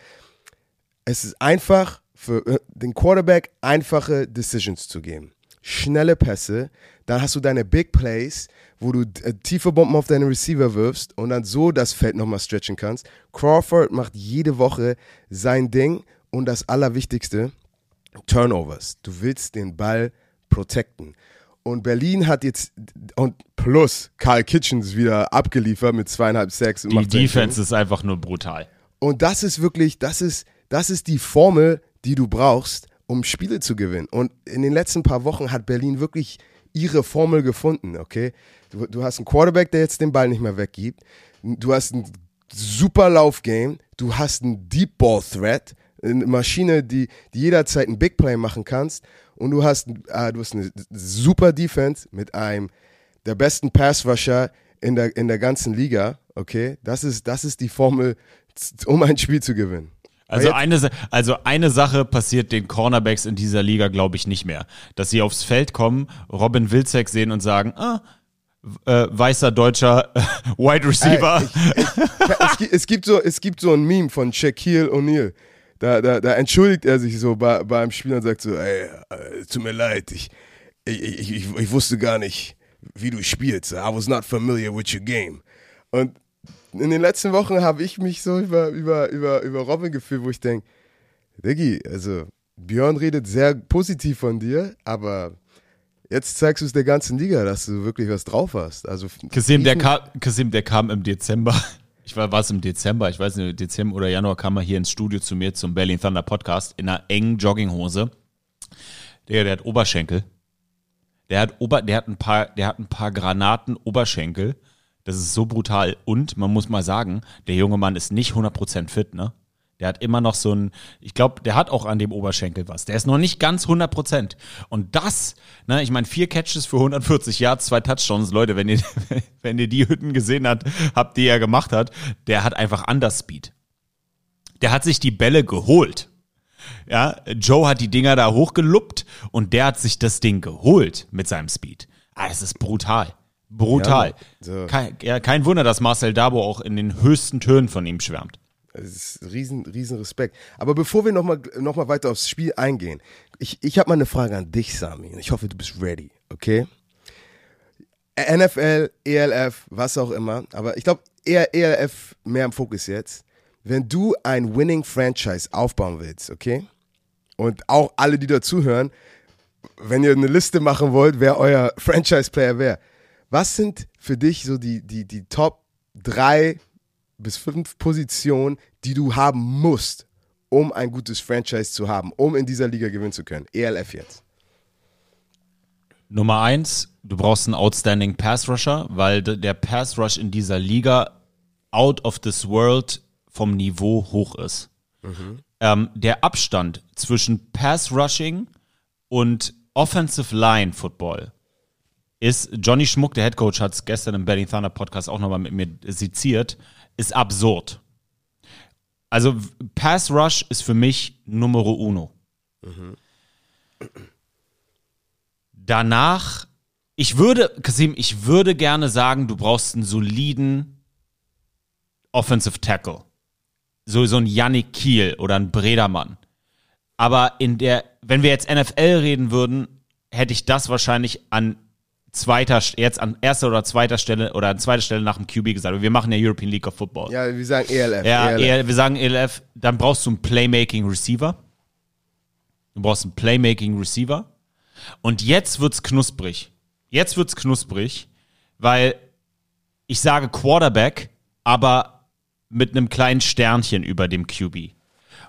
S1: es ist einfach für äh, den Quarterback einfache Decisions zu geben. Schnelle Pässe, dann hast du deine Big Plays, wo du äh, tiefe Bomben auf deine Receiver wirfst und dann so das Feld nochmal stretchen kannst. Crawford macht jede Woche sein Ding und das Allerwichtigste, Turnovers. Du willst den Ball protecten. Und Berlin hat jetzt, und plus, Karl Kitchens wieder abgeliefert mit zweieinhalb Sacks. und
S3: Die. Defense ist einfach nur brutal.
S1: Und das ist wirklich, das ist, das ist die Formel, die du brauchst, um Spiele zu gewinnen. Und in den letzten paar Wochen hat Berlin wirklich ihre Formel gefunden, okay? Du, du hast einen Quarterback, der jetzt den Ball nicht mehr weggibt. Du hast ein super Laufgame. Du hast einen Deep Ball Threat, eine Maschine, die, die jederzeit ein Big Play machen kannst. Und du hast, äh, du hast eine super Defense mit einem der besten Pass Rusher in der, in der ganzen Liga, okay? Das ist, das ist die Formel, um ein Spiel zu gewinnen.
S3: Also eine, also eine Sache passiert den Cornerbacks in dieser Liga, glaube ich, nicht mehr. Dass sie aufs Feld kommen, Robin Wilczek sehen und sagen, ah, äh, weißer deutscher Wide Receiver.
S1: Ey, ich, ich, es, gibt, es, gibt so, es gibt so ein Meme von Shaquille O'Neal. Da, da, da entschuldigt er sich so bei, beim Spiel und sagt so, ey, äh, tut mir leid, ich, ich, ich, ich, ich wusste gar nicht, wie du spielst. I was not familiar with your game. Und in den letzten Wochen habe ich mich so über, über, über, über Robin gefühlt, wo ich denke, Diggi, also Björn redet sehr positiv von dir, aber jetzt zeigst du es der ganzen Liga, dass du wirklich was drauf hast. Also
S3: Kasim, der, kam, Kasim, der kam im Dezember. Ich war, es im Dezember, ich weiß nicht, Dezember oder Januar kam er hier ins Studio zu mir zum Berlin Thunder Podcast in einer engen Jogginghose. Der, der hat Oberschenkel. Der hat Ober, der hat ein paar, der hat ein paar Granaten Oberschenkel. Das ist so brutal. Und man muss mal sagen, der junge Mann ist nicht 100% fit, ne? Der hat immer noch so ein, ich glaube, der hat auch an dem Oberschenkel was. Der ist noch nicht ganz 100 Prozent. Und das, ne, ich meine, vier Catches für 140 Yards, zwei Touchdowns, Leute, wenn ihr, wenn ihr die Hütten gesehen habt, habt, die er gemacht hat, der hat einfach Underspeed. Der hat sich die Bälle geholt. Ja, Joe hat die Dinger da hochgeluppt und der hat sich das Ding geholt mit seinem Speed. Ah, das ist brutal. Brutal.
S1: Ja,
S3: kein, ja, kein Wunder, dass Marcel Dabo auch in den höchsten Tönen von ihm schwärmt.
S1: Es ist riesen, riesen Respekt. Aber bevor wir nochmal noch mal weiter aufs Spiel eingehen, ich, ich habe mal eine Frage an dich, Sami. Ich hoffe, du bist ready, okay? NFL, ELF, was auch immer. Aber ich glaube, eher ELF mehr im Fokus jetzt. Wenn du ein Winning Franchise aufbauen willst, okay? Und auch alle, die dazuhören, wenn ihr eine Liste machen wollt, wer euer Franchise-Player wäre. Was sind für dich so die, die, die Top drei bis fünf Positionen, die du haben musst, um ein gutes Franchise zu haben, um in dieser Liga gewinnen zu können? ELF jetzt.
S3: Nummer eins, du brauchst einen outstanding Pass Rusher, weil de- der Pass Rush in dieser Liga out of this world vom Niveau hoch ist. Ähm, der Abstand zwischen Pass Rushing und Offensive Line Football ist, Johnny Schmuck, der Head Coach, hat es gestern im Berlin Thunder Podcast auch nochmal mit mir seziert, ist absurd. Also Pass Rush ist für mich Numero uno. Danach, ich würde, Kasim, ich würde gerne sagen, du brauchst einen soliden Offensive Tackle. So, so ein Yannick Kiel oder ein Bredermann. Aber in der, wenn wir jetzt NFL reden würden, hätte ich das wahrscheinlich an zweiter, jetzt an erster oder zweiter Stelle oder an zweiter Stelle nach dem QB gesagt. Wir machen ja European League of Football.
S1: Ja, wir sagen ELF.
S3: Ja,
S1: ELF.
S3: eher, wir sagen ELF, dann brauchst du einen Playmaking Receiver. Du brauchst einen Playmaking Receiver. Und jetzt wird's knusprig. Jetzt wird's knusprig, weil ich sage Quarterback, aber mit einem kleinen Sternchen über dem QB.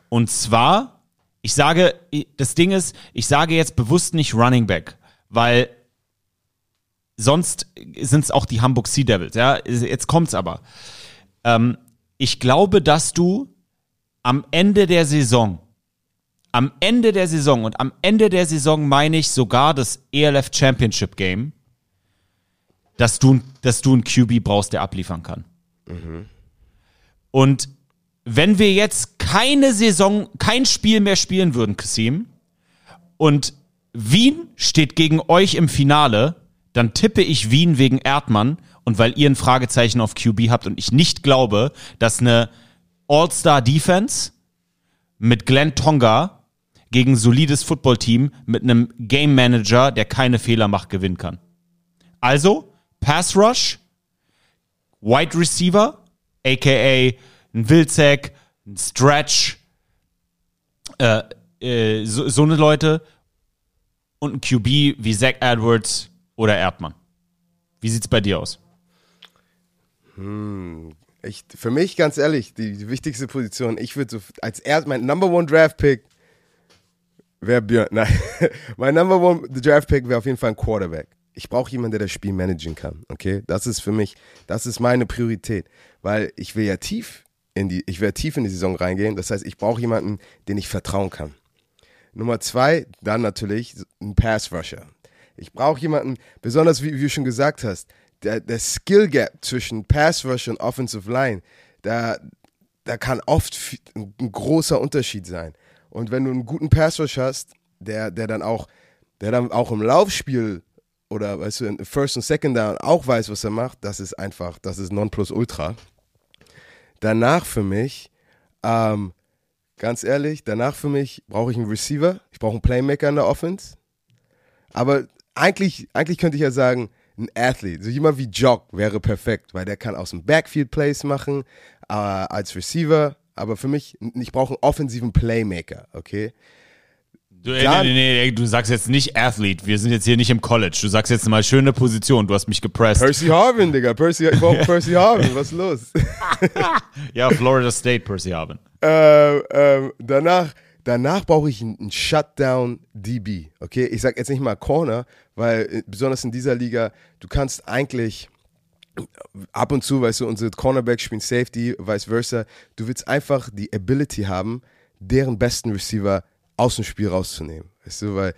S3: Und zwar, ich sage, das Ding ist, ich sage jetzt bewusst nicht Running Back, weil sonst sind es auch die Hamburg Sea Devils. Ja, jetzt kommt's aber. Ähm, ich glaube, dass du am Ende der Saison, am Ende der Saison und am Ende der Saison meine ich sogar das ELF Championship Game, dass du, dass du einen QB brauchst, der abliefern kann. Und wenn wir jetzt keine Saison, kein Spiel mehr spielen würden, Kasim, und Wien steht gegen euch im Finale, dann tippe ich Wien wegen Erdmann und weil ihr ein Fragezeichen auf QB habt und ich nicht glaube, dass eine All-Star-Defense mit Glenn Tonga gegen ein solides Footballteam mit einem Game Manager, der keine Fehler macht, gewinnen kann. Also, Pass Rush, Wide Receiver, aka ein Wilczek, ein Stretch, äh, äh, so, so eine Leute und ein QB wie Zach Edwards oder Erdmann. Wie sieht's bei dir aus?
S1: Ich, für mich, ganz ehrlich, die, die wichtigste Position, ich würde so als erst mein Number One Draft Pick wäre Björn. Nein, mein Number One Draft Pick wäre auf jeden Fall ein Quarterback. Ich brauche jemanden, der das Spiel managen kann. Okay, das ist für mich, das ist meine Priorität, weil ich will ja tief in die, ich werde tief in die Saison reingehen. Das heißt, ich brauche jemanden, den ich vertrauen kann. Nummer zwei, dann natürlich ein Pass Rusher. Ich brauche jemanden, besonders wie, wie du schon gesagt hast, der, der Skill Gap zwischen Pass Rush und Offensive Line, da, da kann oft ein großer Unterschied sein. Und wenn du einen guten Pass Rush hast, der, der dann auch, der dann auch im Laufspiel oder weißt du, in First und Second Down auch weiß, was er macht, das ist einfach, das ist Nonplusultra. Danach für mich, ähm, ganz ehrlich, danach für mich brauche ich einen Receiver, ich brauche einen Playmaker in der Offense. Aber eigentlich, eigentlich könnte ich ja sagen, ein Athlete, so jemand wie Jock wäre perfekt, weil der kann aus dem Backfield Plays machen, äh, als Receiver, aber für mich, ich brauche einen offensiven Playmaker, okay?
S3: Du,
S1: Klar.
S3: nee, nee, nee, du sagst jetzt nicht Athlete. Wir sind jetzt hier nicht im College. Du sagst jetzt mal schöne Position. Du hast mich gepresst.
S1: Percy Harvin, Digga, Percy, ich brauche Percy Harvin, was ist los?
S3: ja, Florida State, Percy Harvin.
S1: äh, ähm, danach, danach brauche ich einen Shutdown DB, okay? Ich sag jetzt nicht mal Corner, weil äh, besonders in dieser Liga, du kannst eigentlich ab und zu, weißt du, unsere Cornerbacks spielen Safety, vice versa. Du willst einfach die Ability haben, deren besten Receiver aus dem Spiel rauszunehmen, weißt du, weil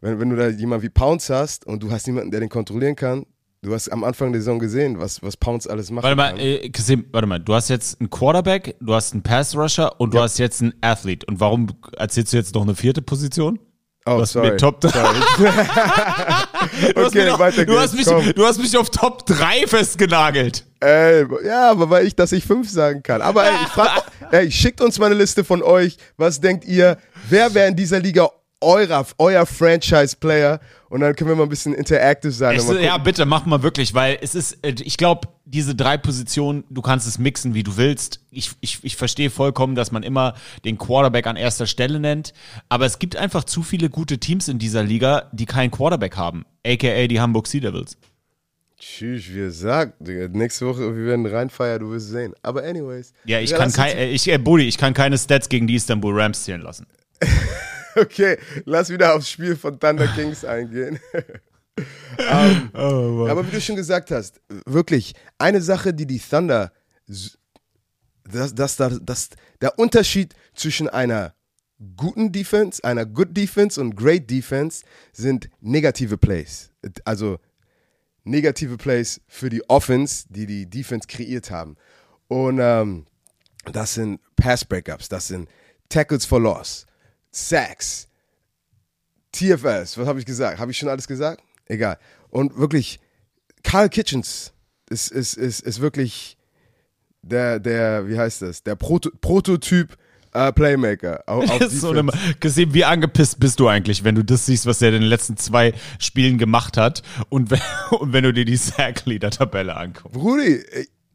S1: wenn, wenn du da jemanden wie Pounce hast und du hast niemanden, der den kontrollieren kann, du hast am Anfang der Saison gesehen, was, was Pounce alles macht.
S3: Warte mal, äh, Kasim, warte mal. Du hast jetzt einen Quarterback, du hast einen Pass-Rusher und du hast jetzt einen Athlete. Und warum erzählst du jetzt noch eine vierte Position?
S1: oh,
S3: hast
S1: sorry.
S3: mir Top-
S1: sorry.
S3: Du hast,
S1: Okay,
S3: mich,
S1: weiter
S3: du, hast mich,
S1: komm.
S3: du hast mich auf Top 3 festgenagelt.
S1: Ey, ja, aber weil ich, dass ich fünf sagen kann. Aber ey, ich frag, ey, schickt uns mal eine Liste von euch. Was denkt ihr? Wer wäre in dieser Liga eurer, euer Franchise-Player? Und dann können wir mal ein bisschen interactive sein. Mal
S3: ja, bitte, mach mal wirklich, weil es ist, äh, ich glaube, diese drei Positionen, du kannst es mixen, wie du willst. Ich, ich, ich verstehe vollkommen, dass man immer den Quarterback an erster Stelle nennt, aber es gibt einfach zu viele gute Teams in dieser Liga, die keinen Quarterback haben, aka die Hamburg Sea Devils.
S1: Tschüss, wie gesagt. Digga, Nächste Woche, wir werden reinfeiern, du wirst sehen. Aber anyways.
S3: Ja, ich kann kein, äh, ich, äh, Budi, ich kann keine Stats gegen die Istanbul Rams zählen lassen.
S1: Okay, lass wieder aufs Spiel von Thunder Kings eingehen. ähm,
S3: Oh,
S1: aber wie du schon gesagt hast, wirklich, eine Sache, die die Thunder, das, das, das, das, der Unterschied zwischen einer guten Defense, einer Good Defense und Great Defense sind negative Plays. Also negative Plays für die Offense, die die Defense kreiert haben. Und ähm, das sind Pass Breakups, das sind Tackles for Loss, Sacks, TFS, was habe ich gesagt? Habe ich schon alles gesagt? Egal. Und wirklich, Carl Kitchens ist, ist, ist, ist wirklich der, der, wie heißt das, der Proto Prototyp äh, Playmaker. Auf, auf
S3: so eine, Kasim, wie angepisst bist du eigentlich, wenn du das siehst, was er in den letzten zwei Spielen gemacht hat und wenn, und wenn du dir die Sack-Leader-Tabelle anguckst?
S1: Brudi,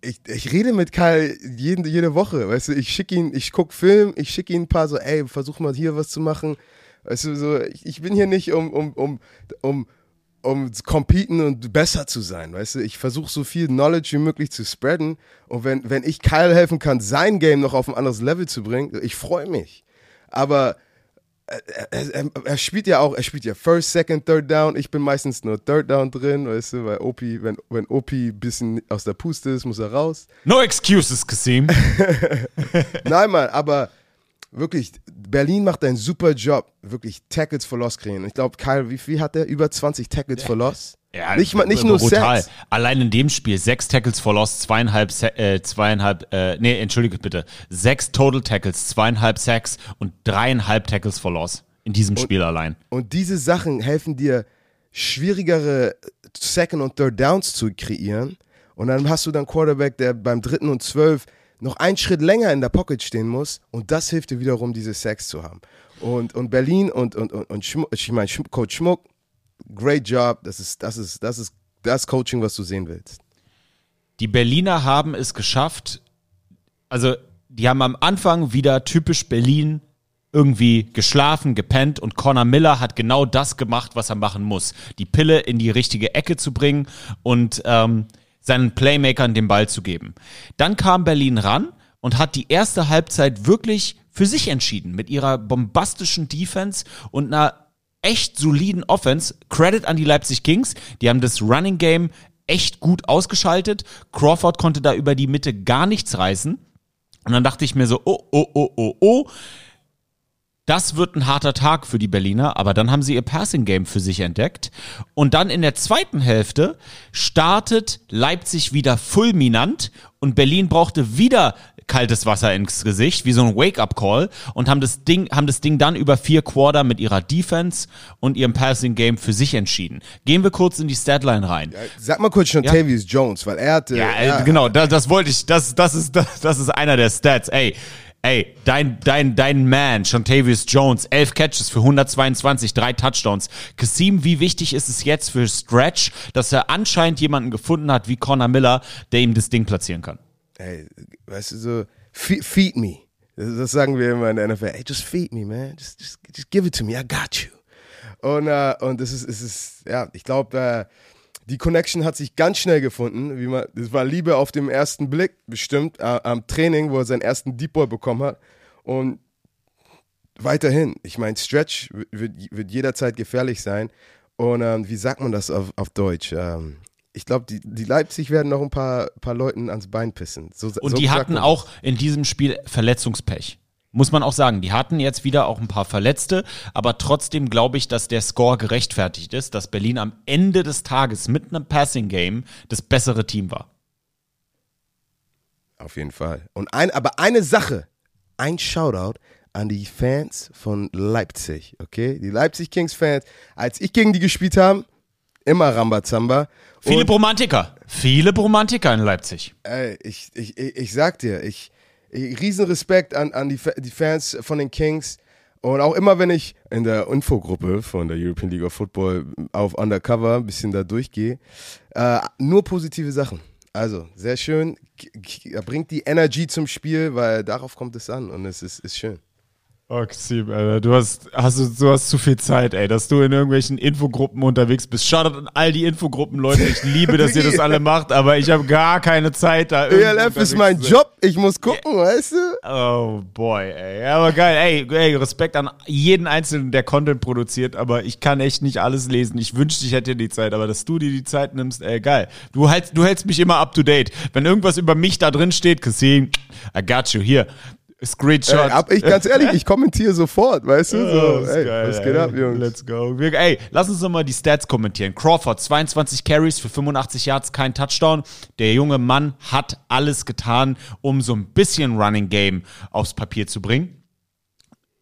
S1: ich, ich rede mit Kyle jeden, jede Woche, weißt du, ich schicke ihn, ich gucke Film, ich schicke ihn ein paar so, ey, versuch mal hier was zu machen. Weißt du, so, ich, ich bin hier nicht, um, um, um, um, um zu competen und besser zu sein, weißt du, ich versuche so viel Knowledge wie möglich zu spreaden und wenn, wenn ich Kyle helfen kann, sein Game noch auf ein anderes Level zu bringen, ich freue mich. Aber er, er, er spielt ja auch, er spielt ja First, Second, Third Down. Ich bin meistens nur Third Down drin, weißt du, weil OP, wenn, wenn OP ein bisschen aus der Puste ist, muss er raus.
S3: No excuses, Kasim.
S1: Nein, Mann, aber wirklich, Berlin macht einen super Job, wirklich Tackles for Loss kreieren. Ich glaube, Kyle, wie viel hat er? Über 20 Tackles for Loss? nicht, mal, nicht nur
S3: brutal.
S1: Sacks.
S3: Allein in dem Spiel sechs Tackles for Loss, zweieinhalb, äh, zweieinhalb, äh, nee, entschuldige bitte, sechs Total Tackles, zweieinhalb Sacks und dreieinhalb Tackles for Loss in diesem Spiel allein.
S1: Und diese Sachen helfen dir, schwierigere Second- und Third Downs zu kreieren. Und dann hast du dann Quarterback, der beim dritten und zwölf noch einen Schritt länger in der Pocket stehen muss. Und das hilft dir wiederum, diese Sacks zu haben. Und, und Berlin und, und, und, und Schmuck, ich meine, Coach Schmuck, great job. Das ist, das ist, das ist das Coaching, was du sehen willst.
S3: Die Berliner haben es geschafft, also die haben am Anfang wieder typisch Berlin irgendwie geschlafen, gepennt und Connor Miller hat genau das gemacht, was er machen muss. Die Pille in die richtige Ecke zu bringen und ähm, seinen Playmakern den Ball zu geben. Dann kam Berlin ran und hat die erste Halbzeit wirklich für sich entschieden mit ihrer bombastischen Defense und einer echt soliden Offense. Credit an die Leipzig Kings. Die haben das Running Game echt gut ausgeschaltet. Crawford konnte da über die Mitte gar nichts reißen. Und dann dachte ich mir so, oh, oh, oh, oh, oh. Das wird ein harter Tag für die Berliner, aber dann haben sie ihr Passing Game für sich entdeckt. Und dann in der zweiten Hälfte startet Leipzig wieder fulminant und Berlin brauchte wieder kaltes Wasser ins Gesicht, wie so ein Wake-up-Call und haben das Ding, haben das Ding dann über vier Quarter mit ihrer Defense und ihrem Passing Game für sich entschieden. Gehen wir kurz in die Statline rein.
S1: Sag mal kurz Jontavius Jones, weil er hatte.
S3: Ja, äh, genau, das, das wollte ich, das, das, ist, das, das ist einer der Stats. Ey, ey, dein, dein, dein Man, Shantavius Jones, elf Catches für 122, drei Touchdowns. Kasim, wie wichtig ist es jetzt für Stretch, dass er anscheinend jemanden gefunden hat wie Connor Miller, der ihm das Ding platzieren kann?
S1: Ey, weißt du, so, fe- feed me. Das, sagen wir immer in der NFL. Hey, just feed me, man. Just, just, just give it to me. I got you. Und, äh, und das ist, es ist, ja, ich glaube, äh, die Connection hat sich ganz schnell gefunden. Wie man, das war Liebe auf den ersten Blick, bestimmt, äh, am Training, wo er seinen ersten Deep Ball bekommen hat. Und weiterhin, ich meine, Stretch wird, wird jederzeit gefährlich sein. Und ähm, wie sagt man das auf, auf Deutsch? Ähm, ich glaube, die, die Leipzig werden noch ein paar, paar Leuten ans Bein pissen. So,
S3: Und
S1: so
S3: die hatten auch in diesem Spiel Verletzungspech. Muss man auch sagen. Die hatten jetzt wieder auch ein paar Verletzte, aber trotzdem glaube ich, dass der Score gerechtfertigt ist, dass Berlin am Ende des Tages mit einem Passing Game das bessere Team war.
S1: Auf jeden Fall. Und ein, aber eine Sache, ein Shoutout an die Fans von Leipzig, okay? Die Leipzig Kings Fans, als ich gegen die gespielt habe, immer Rambazamba.
S3: Viele Bromantiker. Viele Bromantiker in Leipzig.
S1: ey, ich, ich, ich, ich sag dir, ich, ich riesen Respekt an, an die, die Fans von den Kings. Und auch immer, wenn ich in der Infogruppe von der European League of Football auf Undercover ein bisschen da durchgehe, äh, nur positive Sachen. Also, sehr schön. K- bringt die Energy zum Spiel, weil darauf kommt es an und es ist, ist schön.
S3: Oh, Xim, Alter, du hast, hast, du, du hast zu viel Zeit, ey, dass du in irgendwelchen Infogruppen unterwegs bist. Shoutout an all die Infogruppen, Leute. Ich liebe, dass ihr das alle macht, aber ich habe gar keine Zeit da.
S1: ELF ist
S3: unterwegs
S1: mein
S3: zu.
S1: Job, ich muss gucken, weißt du?
S3: Oh boy, ey. Aber geil, ey, ey, Respekt an jeden Einzelnen, der Content produziert, aber ich kann echt nicht alles lesen. Ich wünschte, ich hätte die Zeit, aber dass du dir die Zeit nimmst, ey, geil. Du hältst, du hältst mich immer up to date. Wenn irgendwas über mich da drin steht, Kassim, I got you. Hier, Screenshot.
S1: Ey, ab, ich ganz ehrlich, ich kommentiere sofort, weißt du? So,
S3: Oh,
S1: ey,
S3: geil,
S1: was geht
S3: ey.
S1: ab, Jungs?
S3: Let's go. Wir, ey, lass uns doch mal die Stats kommentieren. Crawford, 22 Carries für 85 Yards, kein Touchdown. Der junge Mann hat alles getan, um so ein bisschen Running Game aufs Papier zu bringen.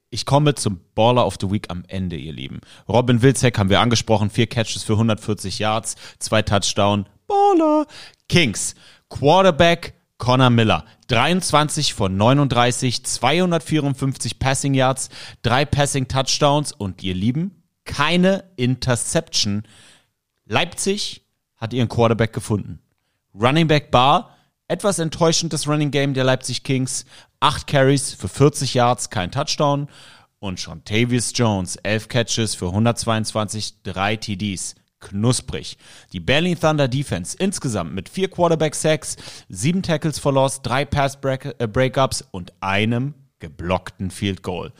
S3: Ich komme zum Baller of the Week am Ende, ihr Lieben. Robin Wilczek haben wir angesprochen, vier Catches für 140 Yards, zwei Touchdown. Baller. Kings, Quarterback Connor Miller, 23 von 39, 254 Passing Yards, drei Passing Touchdowns und ihr Lieben, keine Interception. Leipzig hat ihren Quarterback gefunden. Running Back Bar, etwas enttäuschend das Running Game der Leipzig Kings. Acht Carries für 40 Yards, kein Touchdown. Und schon Tavius Jones, elf Catches für 122, drei TDs. Knusprig. Die Berlin Thunder Defense insgesamt mit vier Quarterback Sacks, sieben Tackles for Loss, drei Pass äh, Breakups und einem geblockten Field Goal.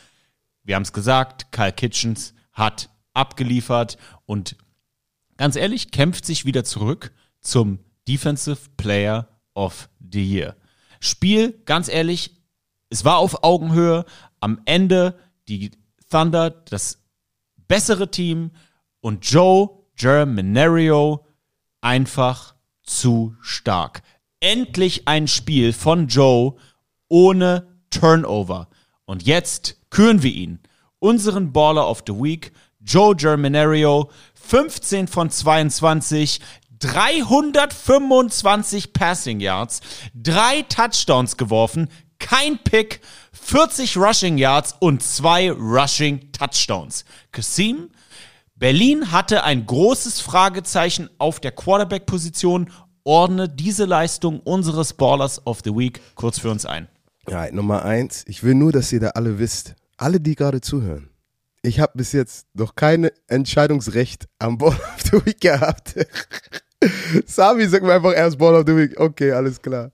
S3: Wir haben es gesagt, Kyle Kitchens hat abgeliefert und ganz ehrlich, kämpft sich wieder zurück zum Defensive Player of the Year. Spiel, ganz ehrlich, es war auf Augenhöhe. Am Ende die Thunder, das bessere Team und Joe Germinario einfach zu stark. Endlich ein Spiel von Joe ohne Turnover. Und jetzt küren wir ihn. Unseren Baller of the Week, Joe Germinario, 15 von 22, 325 Passing Yards, drei Touchdowns geworfen, kein Pick, 40 Rushing Yards und zwei Rushing Touchdowns. Kasim, Berlin hatte ein großes Fragezeichen auf der Quarterback-Position. Ordne diese Leistung unseres Ballers of the Week kurz für uns ein.
S1: Ja, Nummer eins, ich will nur, dass ihr da alle wisst, alle, die gerade zuhören, ich habe bis jetzt noch kein Entscheidungsrecht am Ball of the Week gehabt. Sami sagt mir einfach erst Ball of the Week. Okay, alles klar.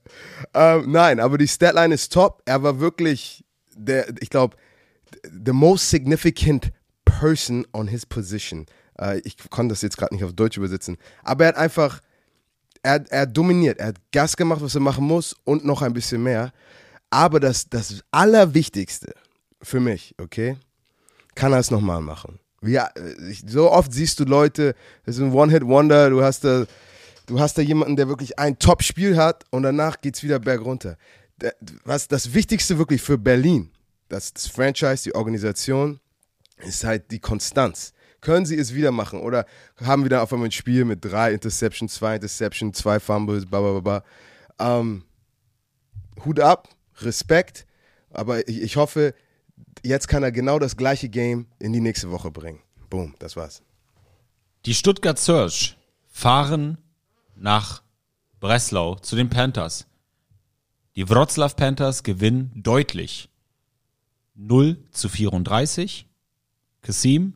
S1: Ähm, nein, aber die Statline ist top. Er war wirklich der, ich glaube, the most significant person on his position. Äh, ich konnte das jetzt gerade nicht auf Deutsch übersetzen. Aber er hat einfach, er, er dominiert. Er hat Gas gemacht, was er machen muss und noch ein bisschen mehr. Aber das, das Allerwichtigste für mich, okay, kann er es nochmal machen. Ja, ich, so oft siehst du Leute, das ist ein One-Hit-Wonder, du hast da, du hast da jemanden, der wirklich ein Top-Spiel hat und danach geht's wieder bergunter. Was das Wichtigste wirklich für Berlin, das, das Franchise, die Organisation, ist halt die Konstanz. Können sie es wieder machen oder haben wir dann auf einmal ein Spiel mit drei Interceptions, zwei Interceptions, zwei Fumbles, bla bla bla. bla. Ähm, Hut ab, Respekt, aber ich, ich hoffe, jetzt kann er genau das gleiche Game in die nächste Woche bringen. Boom, das war's.
S3: Die Stuttgart Surge fahren nach Breslau zu den Panthers. Die Wroclaw Panthers gewinnen deutlich 0 zu 34. Kasim,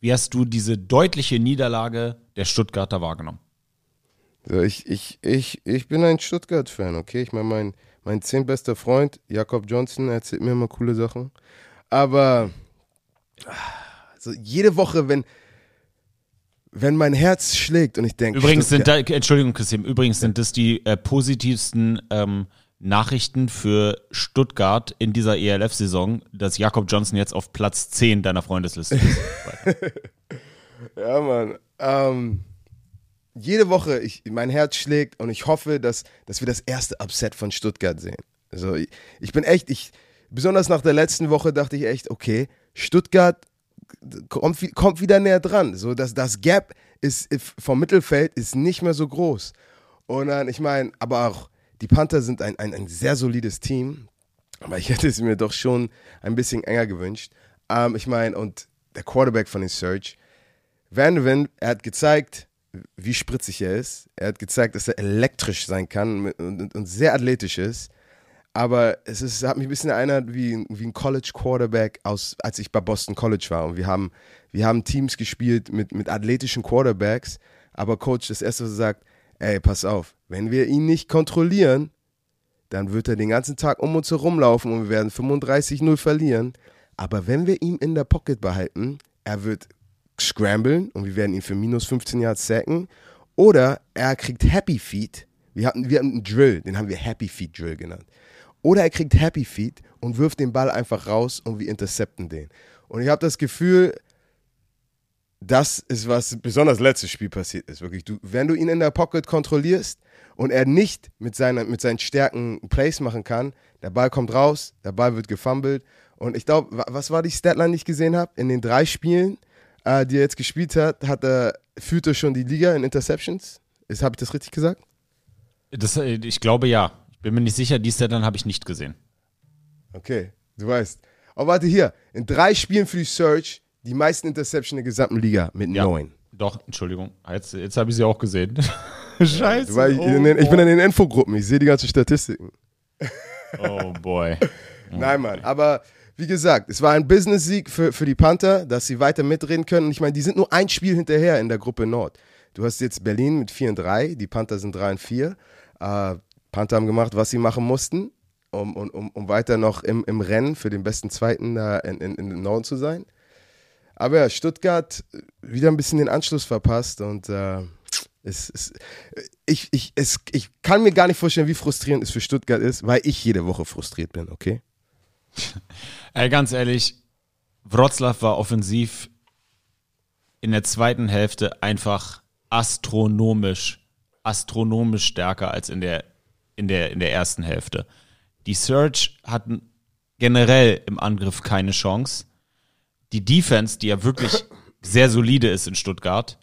S3: wie hast du diese deutliche Niederlage der Stuttgarter wahrgenommen?
S1: So, ich, ich, ich, ich bin ein Stuttgart-Fan, okay? Ich meine, mein, mein zehntbester Freund, Jakob Johnson, erzählt mir immer coole Sachen. Aber also jede Woche, wenn, wenn mein Herz schlägt und ich denke.
S3: Übrigens sind da, Entschuldigung, Kasim, übrigens sind das die äh, positivsten ähm, Nachrichten für Stuttgart in dieser ELF-Saison, dass Jakob Johnson jetzt auf Platz 10 deiner Freundesliste ist.
S1: Ja, Mann. Ähm, jede Woche, ich, mein Herz schlägt und ich hoffe, dass, dass wir das erste Upset von Stuttgart sehen. Also ich, ich bin echt, ich, besonders nach der letzten Woche dachte ich echt, okay, Stuttgart kommt, kommt wieder näher dran. So, dass das Gap ist vom Mittelfeld ist nicht mehr so groß. Und dann, ich meine, aber auch die Panther sind ein, ein, ein sehr solides Team. Aber ich hätte es mir doch schon ein bisschen enger gewünscht. Ähm, ich meine, und der Quarterback von den Surge, Vanderven, er hat gezeigt, wie spritzig er ist. Er hat gezeigt, dass er elektrisch sein kann und, und, und sehr athletisch ist. Aber es ist, hat mich ein bisschen erinnert wie, wie ein College Quarterback, aus, als ich bei Boston College war. Und wir haben, wir haben Teams gespielt mit, mit athletischen Quarterbacks. Aber Coach, das erste, was er sagt, ey, pass auf, wenn wir ihn nicht kontrollieren, dann wird er den ganzen Tag um uns herumlaufen und wir werden 35-0 verlieren. Aber wenn wir ihn in der Pocket behalten, er wird scramblen und wir werden ihn für minus 15 Yards sacken. Oder er kriegt Happy Feet. Wir hatten, wir hatten einen Drill, den haben wir Happy Feet Drill genannt. Oder er kriegt Happy Feet und wirft den Ball einfach raus und wir intercepten den. Und ich habe das Gefühl, das ist, was besonders letztes Spiel passiert ist. Wirklich, du, wenn du ihn in der Pocket kontrollierst und er nicht mit, seiner, mit seinen Stärken Plays machen kann, der Ball kommt raus, der Ball wird gefummelt. Und ich glaube, wa- was war die Statline, die ich gesehen habe? In den drei Spielen, äh, die er jetzt gespielt hat, hat er, führt er schon die Liga in Interceptions. Habe ich das richtig gesagt?
S3: Das, äh, ich glaube ja. Ich bin mir nicht sicher, dies dann habe ich nicht gesehen.
S1: Okay, du weißt. Oh, warte hier. In drei Spielen für die Search die meisten Interceptions in der gesamten Liga mit
S3: Ja.
S1: neun.
S3: Doch, Entschuldigung. Jetzt, jetzt habe ich sie auch gesehen. Scheiße.
S1: Weil ich,
S3: oh,
S1: den, ich bin in den Infogruppen, ich sehe die ganzen Statistiken.
S3: oh boy.
S1: Nein, Mann. Aber wie gesagt, es war ein Business-Sieg für, für die Panther, dass sie weiter mitreden können. Und ich meine, die sind nur ein Spiel hinterher in der Gruppe Nord. Du hast jetzt Berlin mit 4 und 3, die Panther sind 3 und 4. Äh, Panther haben gemacht, was sie machen mussten, um, um, um, um weiter noch im, im Rennen für den besten Zweiten da in, in, in den Norden zu sein. Aber ja, Stuttgart äh, wieder ein bisschen den Anschluss verpasst und äh, es, es, ich, ich, es, ich kann mir gar nicht vorstellen, wie frustrierend es für Stuttgart ist, weil ich jede Woche frustriert bin, okay?
S3: Ey, ganz ehrlich, Wroclaw war offensiv in der zweiten Hälfte einfach astronomisch, astronomisch stärker als in der, in der, in der ersten Hälfte. Die Surge hatten generell im Angriff keine Chance. Die Defense, die ja wirklich sehr solide ist in Stuttgart,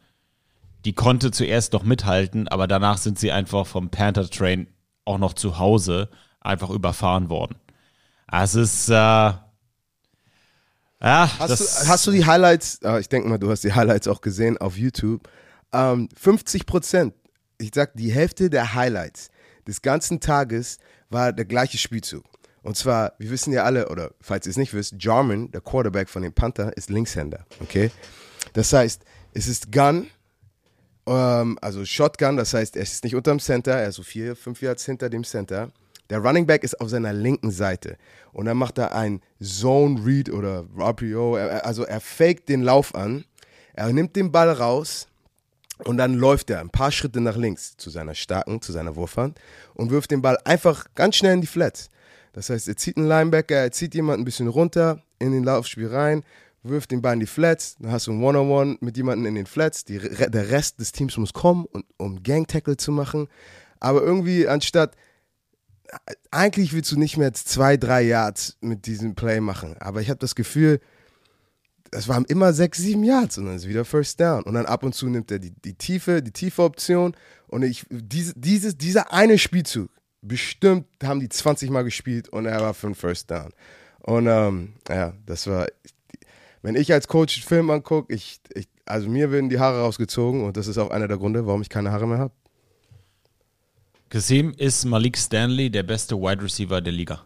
S3: die konnte zuerst noch mithalten, aber danach sind sie einfach vom Panther Train auch noch zu Hause einfach überfahren worden. Es ist, äh, ja,
S1: Hast, du, hast du die Highlights, ah, ich denke mal, du hast die Highlights auch gesehen auf YouTube. Ähm, 50 Prozent, ich sag, die Hälfte der Highlights des ganzen Tages war der gleiche Spielzug. Und zwar, wir wissen ja alle, oder falls ihr es nicht wisst, Jarman, der Quarterback von den Panther, ist Linkshänder, okay? Das heißt, es ist Gun, ähm, also Shotgun, das heißt, er ist nicht unterm Center, er ist so vier, fünf Yards hinter dem Center. Der Running Back ist auf seiner linken Seite und dann macht er ein Zone Read oder RPO, also er faked den Lauf an, er nimmt den Ball raus und dann läuft er ein paar Schritte nach links zu seiner starken, zu seiner Wurfhand und wirft den Ball einfach ganz schnell in die Flats. Das heißt, er zieht einen Linebacker, er zieht jemanden ein bisschen runter in den Laufspiel rein, wirft den Ball in die Flats, dann hast du ein One-on-One mit jemandem in den Flats. Die, der Rest des Teams muss kommen, und, um Gang-Tackle zu machen. Aber irgendwie anstatt, eigentlich willst du nicht mehr zwei, drei Yards mit diesem Play machen. Aber ich habe das Gefühl, es waren immer sechs, sieben Yards und dann ist wieder First Down. Und dann ab und zu nimmt er die, die tiefe, die tiefe Option. Und ich, diese, dieses, dieser eine Spielzug, bestimmt haben die 20 Mal gespielt und er war für einen First Down. Und ähm, ja, das war, wenn ich als Coach einen Film angucke, ich, ich, also mir werden die Haare rausgezogen und das ist auch einer der Gründe, warum ich keine Haare mehr habe.
S3: Kasim ist Malik Stanley der beste Wide Receiver der Liga.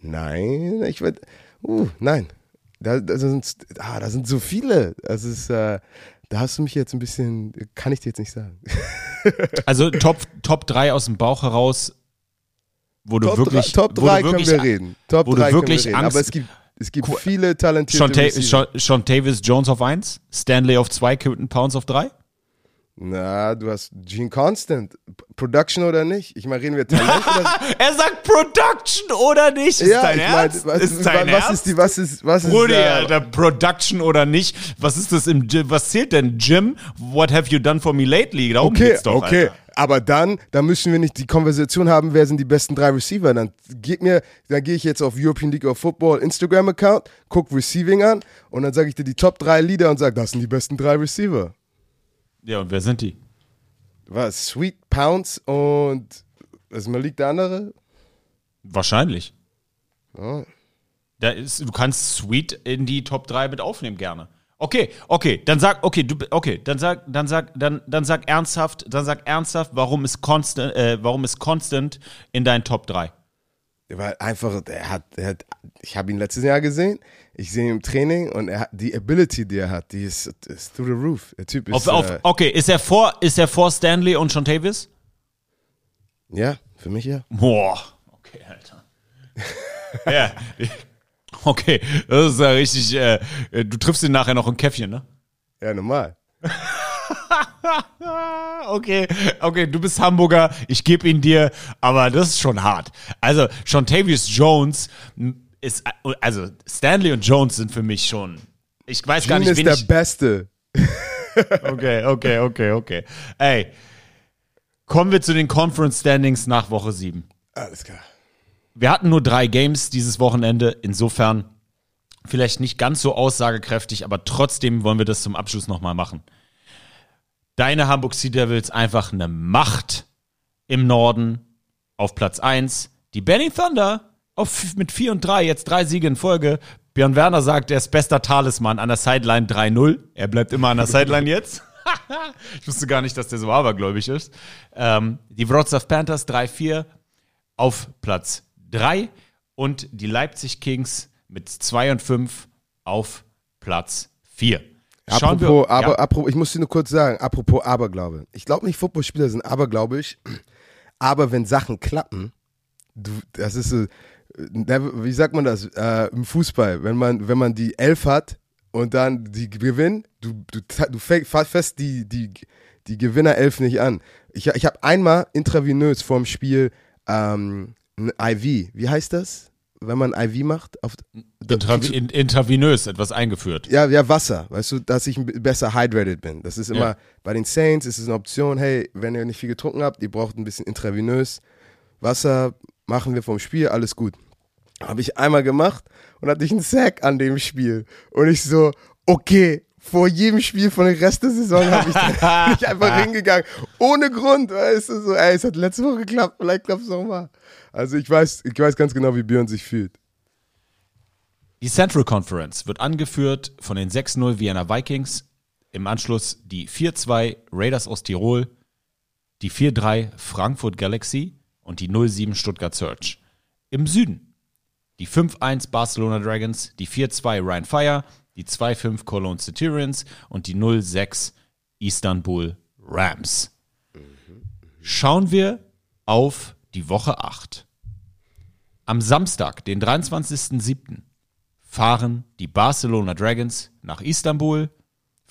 S1: Nein, ich würde. Uh, nein. Da, da, sind, ah, da sind so viele. Das ist, äh, da hast du mich jetzt ein bisschen, kann ich dir jetzt nicht sagen.
S3: Also Top, Top 3 aus dem Bauch heraus, wo du
S1: Top
S3: wirklich.
S1: 3, Top
S3: wo du
S1: 3 können
S3: wirklich,
S1: wir reden. Top
S3: wo du
S1: 3 können wir reden.
S3: Angst-
S1: Aber es gibt, es gibt viele talentierte
S3: Sean, Ta. Sean, Sean Tavis Jones auf 1, Stanley auf 2, Quinton Pounds auf 3.
S1: Na, du hast Gene Constant. Production oder nicht? Ich meine, reden wir Talent oder
S3: Er sagt Production oder nicht? Ist
S1: Ja,
S3: dein
S1: ich
S3: Ernst?
S1: was,
S3: ist dein
S1: was
S3: Ernst?
S1: ist die, was ist, was ist,
S3: Brudi,
S1: äh,
S3: Alter, Production oder nicht? Was ist das im? Was zählt denn? Gym? What have you done for me lately? Darum
S1: Okay,
S3: geht's doch,
S1: okay.
S3: Alter.
S1: Aber dann, dann müssen wir nicht die Konversation haben, wer sind die besten drei Receiver. Dann geht mir, dann gehe ich jetzt auf European League of Football Instagram-Account, guck Receiving an und dann sage ich dir die Top 3 Lieder und sage, das sind die besten drei Receiver.
S3: Ja, und wer sind die?
S1: Was? Sweet Pounds und was Malik der andere?
S3: Wahrscheinlich.
S1: Oh.
S3: Da ist, du kannst Sweet in die Top 3 mit aufnehmen, gerne. Okay, okay, dann sag, okay, du, okay, dann sag, dann sag, dann, dann sag ernsthaft, dann sag ernsthaft, warum ist Constant, äh, warum ist Constant in deinen Top 3?
S1: War einfach, er hat, er hat ich habe ihn letztes Jahr gesehen, ich sehe ihn im Training und er hat die Ability, die er hat, die ist, ist through the roof. Der Typ ist,
S3: Auf, auf,
S1: äh,
S3: okay, ist er vor, ist er vor Stanley und Sean Tavis?
S1: ja, für mich ja.
S3: Boah, okay, Alter. ja, okay, das ist ja richtig, äh, du triffst ihn nachher noch ein Käffchen, ne?
S1: Ja, normal.
S3: Okay, okay, du bist Hamburger, ich gebe ihn dir, aber das ist schon hart. Also, Shontavious Jones ist, also Stanley und Jones sind für mich schon, ich weiß gar
S1: Gene
S3: nicht,
S1: ist
S3: wen
S1: der
S3: ich,
S1: Beste.
S3: okay, okay, okay, okay. Ey, kommen wir zu den Conference Standings nach Woche 7.
S1: Alles klar.
S3: Wir hatten nur drei Games dieses Wochenende, insofern vielleicht nicht ganz so aussagekräftig, aber trotzdem wollen wir das zum Abschluss nochmal machen. Deine Hamburg Sea Devils einfach eine Macht im Norden auf Platz 1. Die Benny Thunder auf, mit 4 und 3, jetzt drei Siege in Folge. Björn Werner sagt, er ist bester Talisman an der Sideline 3-0. Er bleibt immer an der Sideline jetzt. ich wusste gar nicht, dass der so abergläubig ist. Ähm, die Wrocław Panthers 3-4 auf Platz 3 und die Leipzig Kings mit 2 und 5 auf Platz 4. Schauen
S1: Apropos,
S3: wir,
S1: aber,
S3: ja,
S1: apropos, ich muss dir nur kurz sagen, apropos Aberglaube. Ich glaube nicht, Footballspieler sind abergläubisch, aber wenn Sachen klappen, du, das ist so, wie sagt man das, äh, im Fußball, wenn man, wenn man die Elf hat und dann die gewinnen, du, du, du fest die, die, die Gewinner-Elf nicht an. Ich, ich habe einmal intravenös vorm Spiel ähm, ein IV, wie heißt das? Wenn man IV macht? Auf,
S3: intrav in, intravenös etwas eingeführt.
S1: ja, ja, Wasser, weißt du, dass ich besser hydrated bin. Das ist immer,
S3: Ja.
S1: bei den Saints ist es eine Option, hey, wenn ihr nicht viel getrunken habt, ihr braucht ein bisschen intravenös Wasser, machen wir vom Spiel, alles gut. Habe ich einmal gemacht und hatte ich einen Sack an dem Spiel. Und ich so, okay, vor jedem Spiel von der Rest der Saison habe ich, bin ich einfach hingegangen. Ohne Grund, weißt du, so, ey, es hat letzte Woche geklappt, vielleicht klappt es nochmal. Also ich weiß, ich weiß ganz genau, wie Björn sich fühlt.
S3: Die Central Conference wird angeführt von den 6-0 Vienna Vikings, im Anschluss die 4-2 Raiders aus Tirol, die 4-3 Frankfurt Galaxy und die 0-7 Stuttgart Surge. Im Süden die 5-1 Barcelona Dragons, die 4-2 Ryan Fire, die 2-5 Cologne Centurions und die 0-6 Istanbul Rams. Schauen wir auf die Woche 8. Am Samstag, den 23.07., fahren die Barcelona Dragons nach Istanbul.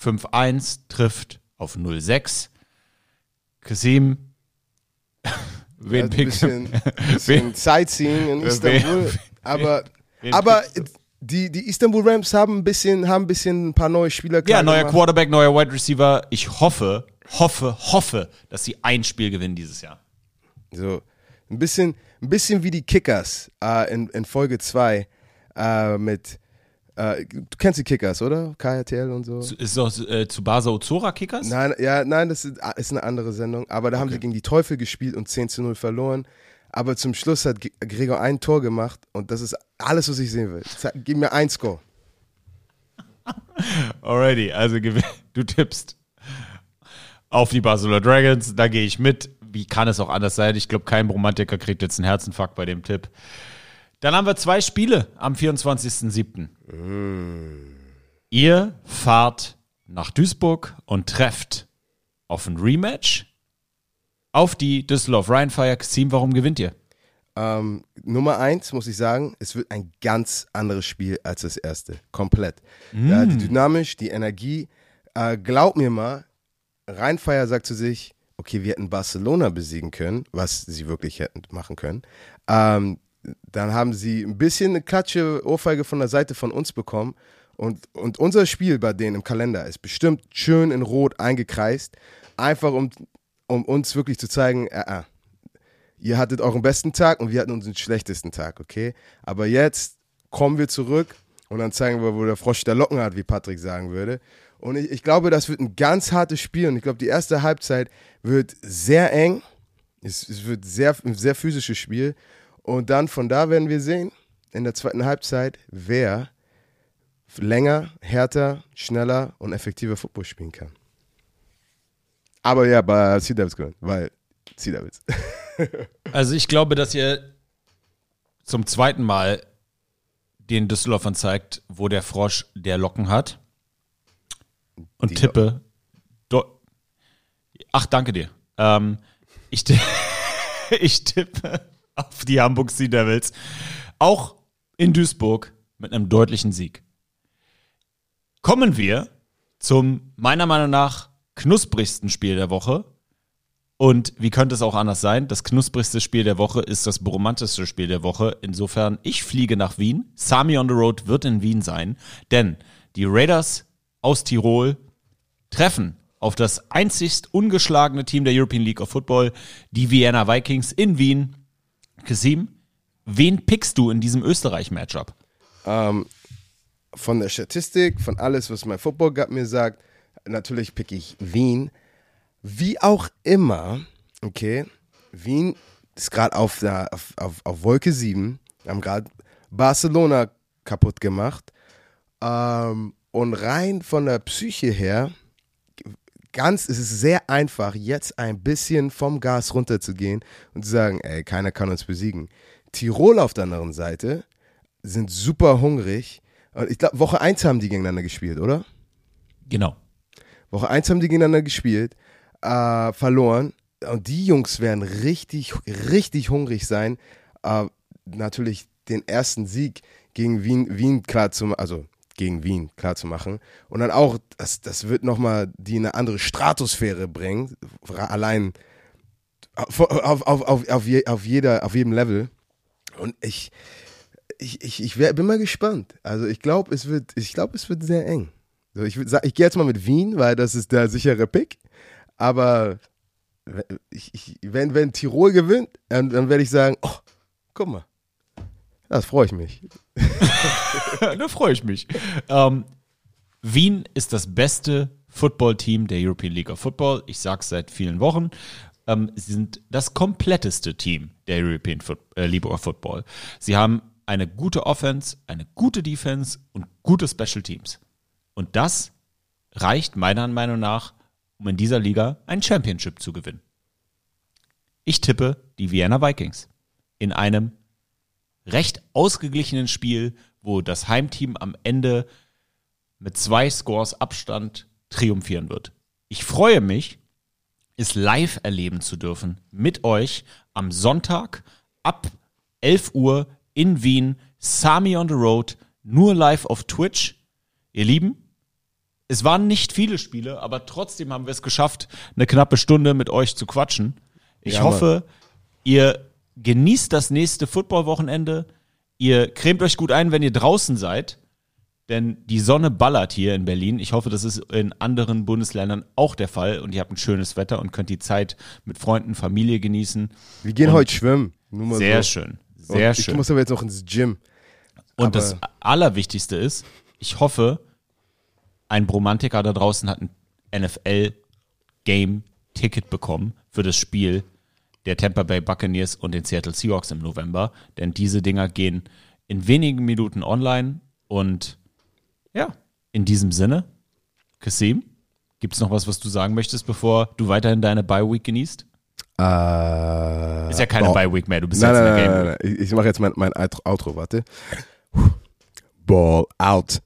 S3: 5-1 trifft auf 0-6. Kasim, wen
S1: ein
S3: pickt
S1: bisschen, bisschen Sightseeing in Istanbul. aber
S3: wen
S1: aber die, die Istanbul Rams haben ein bisschen, haben ein bisschen ein paar neue Spieler
S3: Ja, neuer
S1: gemacht.
S3: Quarterback, neuer Wide Receiver. Ich hoffe, hoffe, hoffe, dass sie ein Spiel gewinnen dieses Jahr.
S1: So, ein bisschen, ein bisschen wie die Kickers äh, in, in Folge 2 äh, mit, äh, du kennst die Kickers, oder? KRTL und so.
S3: Ist das äh, zu Basa Ozora Kickers?
S1: Nein, ja, nein, das ist, ist eine andere Sendung. Aber da haben sie gegen die Teufel gespielt und 10 zu 0 verloren. Aber zum Schluss hat Gregor ein Tor gemacht und das ist alles, was ich sehen will. Gib mir ein Score.
S3: Alrighty, also du tippst auf die Barcelona Dragons, da gehe ich mit. wie kann es auch anders sein? Ich glaube, kein Romantiker kriegt jetzt einen Herzinfarkt bei dem Tipp. Dann haben wir zwei Spiele am 24.07. Ihr fahrt nach Duisburg und trefft auf ein Rematch auf die Düsseldorf Rheinfire Team. Warum gewinnt ihr?
S1: Ähm, Nummer eins muss ich sagen, es wird ein ganz anderes Spiel als das erste. Komplett. Ja, die Dynamisch, die Energie. Äh, glaub mir mal, Rheinfeier sagt zu sich, okay, wir hätten Barcelona besiegen können, was sie wirklich hätten machen können. Ähm, dann haben sie ein bisschen eine Klatsche, Ohrfeige von der Seite von uns bekommen. Und, und unser Spiel bei denen im Kalender ist bestimmt schön in Rot eingekreist. Einfach um, um uns wirklich zu zeigen, äh, äh, ihr hattet euren besten Tag und wir hatten unseren schlechtesten Tag, okay? Aber jetzt kommen wir zurück und dann zeigen wir, wo der Frosch der Locken hat, wie Patrick sagen würde. Und ich, ich glaube, das wird ein ganz hartes Spiel und ich glaube, die erste Halbzeit wird sehr eng. Es, es wird sehr, ein sehr physisches Spiel. Und dann von da werden wir sehen, in der zweiten Halbzeit, wer länger, härter, schneller und effektiver Football spielen kann. Aber ja, bei Sea Devils gewinnen, weil Sea Devils.
S3: Also ich glaube, dass ihr zum zweiten Mal den Düsseldorfern zeigt, wo der Frosch der Locken hat. Und
S1: Die
S3: tippe. Ach, danke dir. Ähm, ich, ich tippe auf die Hamburg Sea Devils. Auch in Duisburg mit einem deutlichen Sieg. Kommen wir zum meiner Meinung nach knusprigsten Spiel der Woche. Und wie könnte es auch anders sein? Das knusprigste Spiel der Woche ist das romantischste Spiel der Woche. Insofern, ich fliege nach Wien. Sami on the Road wird in Wien sein. Denn die Raiders aus Tirol treffen auf das einzigst ungeschlagene Team der European League of Football, die Vienna Vikings in Wien. Kasim, wen pickst du in diesem Österreich-Matchup?
S1: Ähm, von der Statistik, von alles, was mein Football Gut mir sagt, natürlich pick ich Wien. Wie auch immer, okay, Wien ist gerade auf, auf, auf, auf Wolke 7, haben gerade Barcelona kaputt gemacht. Ähm, und rein von der Psyche her, ganz, es ist sehr einfach, jetzt ein bisschen vom Gas runterzugehen und zu sagen, ey, keiner kann uns besiegen. Tirol auf der anderen Seite sind super hungrig. Ich glaube, Woche 1 haben die gegeneinander gespielt, oder?
S3: Genau.
S1: Woche 1 haben die gegeneinander gespielt, äh, verloren. Und die Jungs werden richtig, richtig hungrig sein, äh, natürlich den ersten Sieg gegen Wien, Wien klar zu also gegen Wien klar zu machen. Und dann auch, das, das wird nochmal die in eine andere Stratosphäre bringen. Allein auf, auf, auf, auf, auf, jeder, auf jedem Level. Und ich, ich, ich, ich wär, bin mal gespannt. Also ich glaube, es wird, ich glaube, es wird sehr eng. Ich ich gehe jetzt mal mit Wien, weil das ist der sichere Pick. Aber ich, ich, wenn, wenn Tirol gewinnt, dann, dann werde ich sagen, oh, guck mal. Das freue ich mich.
S3: da freue ich mich. Ähm, Wien ist das beste Footballteam der European League of Football. Ich sage es seit vielen Wochen. Ähm, sie sind das kompletteste Team der European Foot äh, League of Football. Sie haben eine gute Offense, eine gute Defense und gute Special Teams. Und das reicht meiner Meinung nach, um in dieser Liga ein Championship zu gewinnen. Ich tippe die Vienna Vikings in einem recht ausgeglichenen Spiel, wo das Heimteam am Ende mit zwei Scores Abstand triumphieren wird. Ich freue mich, es live erleben zu dürfen mit euch am Sonntag ab 11 Uhr in Wien, Sami on the Road, nur live auf Twitch. Ihr Lieben, es waren nicht viele Spiele, aber trotzdem haben wir es geschafft, eine knappe Stunde mit euch zu quatschen. Ich
S1: Ja,
S3: hoffe, ihr genießt das nächste Footballwochenende. Ihr cremt euch gut ein, wenn ihr draußen seid. Denn die Sonne ballert hier in Berlin. Ich hoffe, das ist in anderen Bundesländern auch der Fall. Und ihr habt ein schönes Wetter und könnt die Zeit mit Freunden, Familie genießen.
S1: Wir gehen
S3: Und
S1: heute schwimmen. Nur mal
S3: Sehr
S1: so.
S3: schön. Sehr
S1: Und ich
S3: schön.
S1: muss aber jetzt noch ins Gym.
S3: Und
S1: aber-
S3: das Allerwichtigste ist, ich hoffe, ein Bromantiker da draußen hat ein NFL-Game-Ticket bekommen für das Spiel der Tampa Bay Buccaneers und den Seattle Seahawks im November. Denn diese Dinger gehen in wenigen Minuten online. Und ja, in diesem Sinne, Kasim, gibt es noch was, was du sagen möchtest, bevor du weiterhin deine Bye-Week genießt?
S1: Äh,
S3: Ist ja keine
S1: Ball-
S3: Bye Week mehr, du bist
S1: Nein,
S3: jetzt
S1: nein,
S3: in der
S1: nein,
S3: Game
S1: nein,
S3: Week.
S1: nein. Ich, ich mache jetzt mein, mein Outro, warte. Ball out.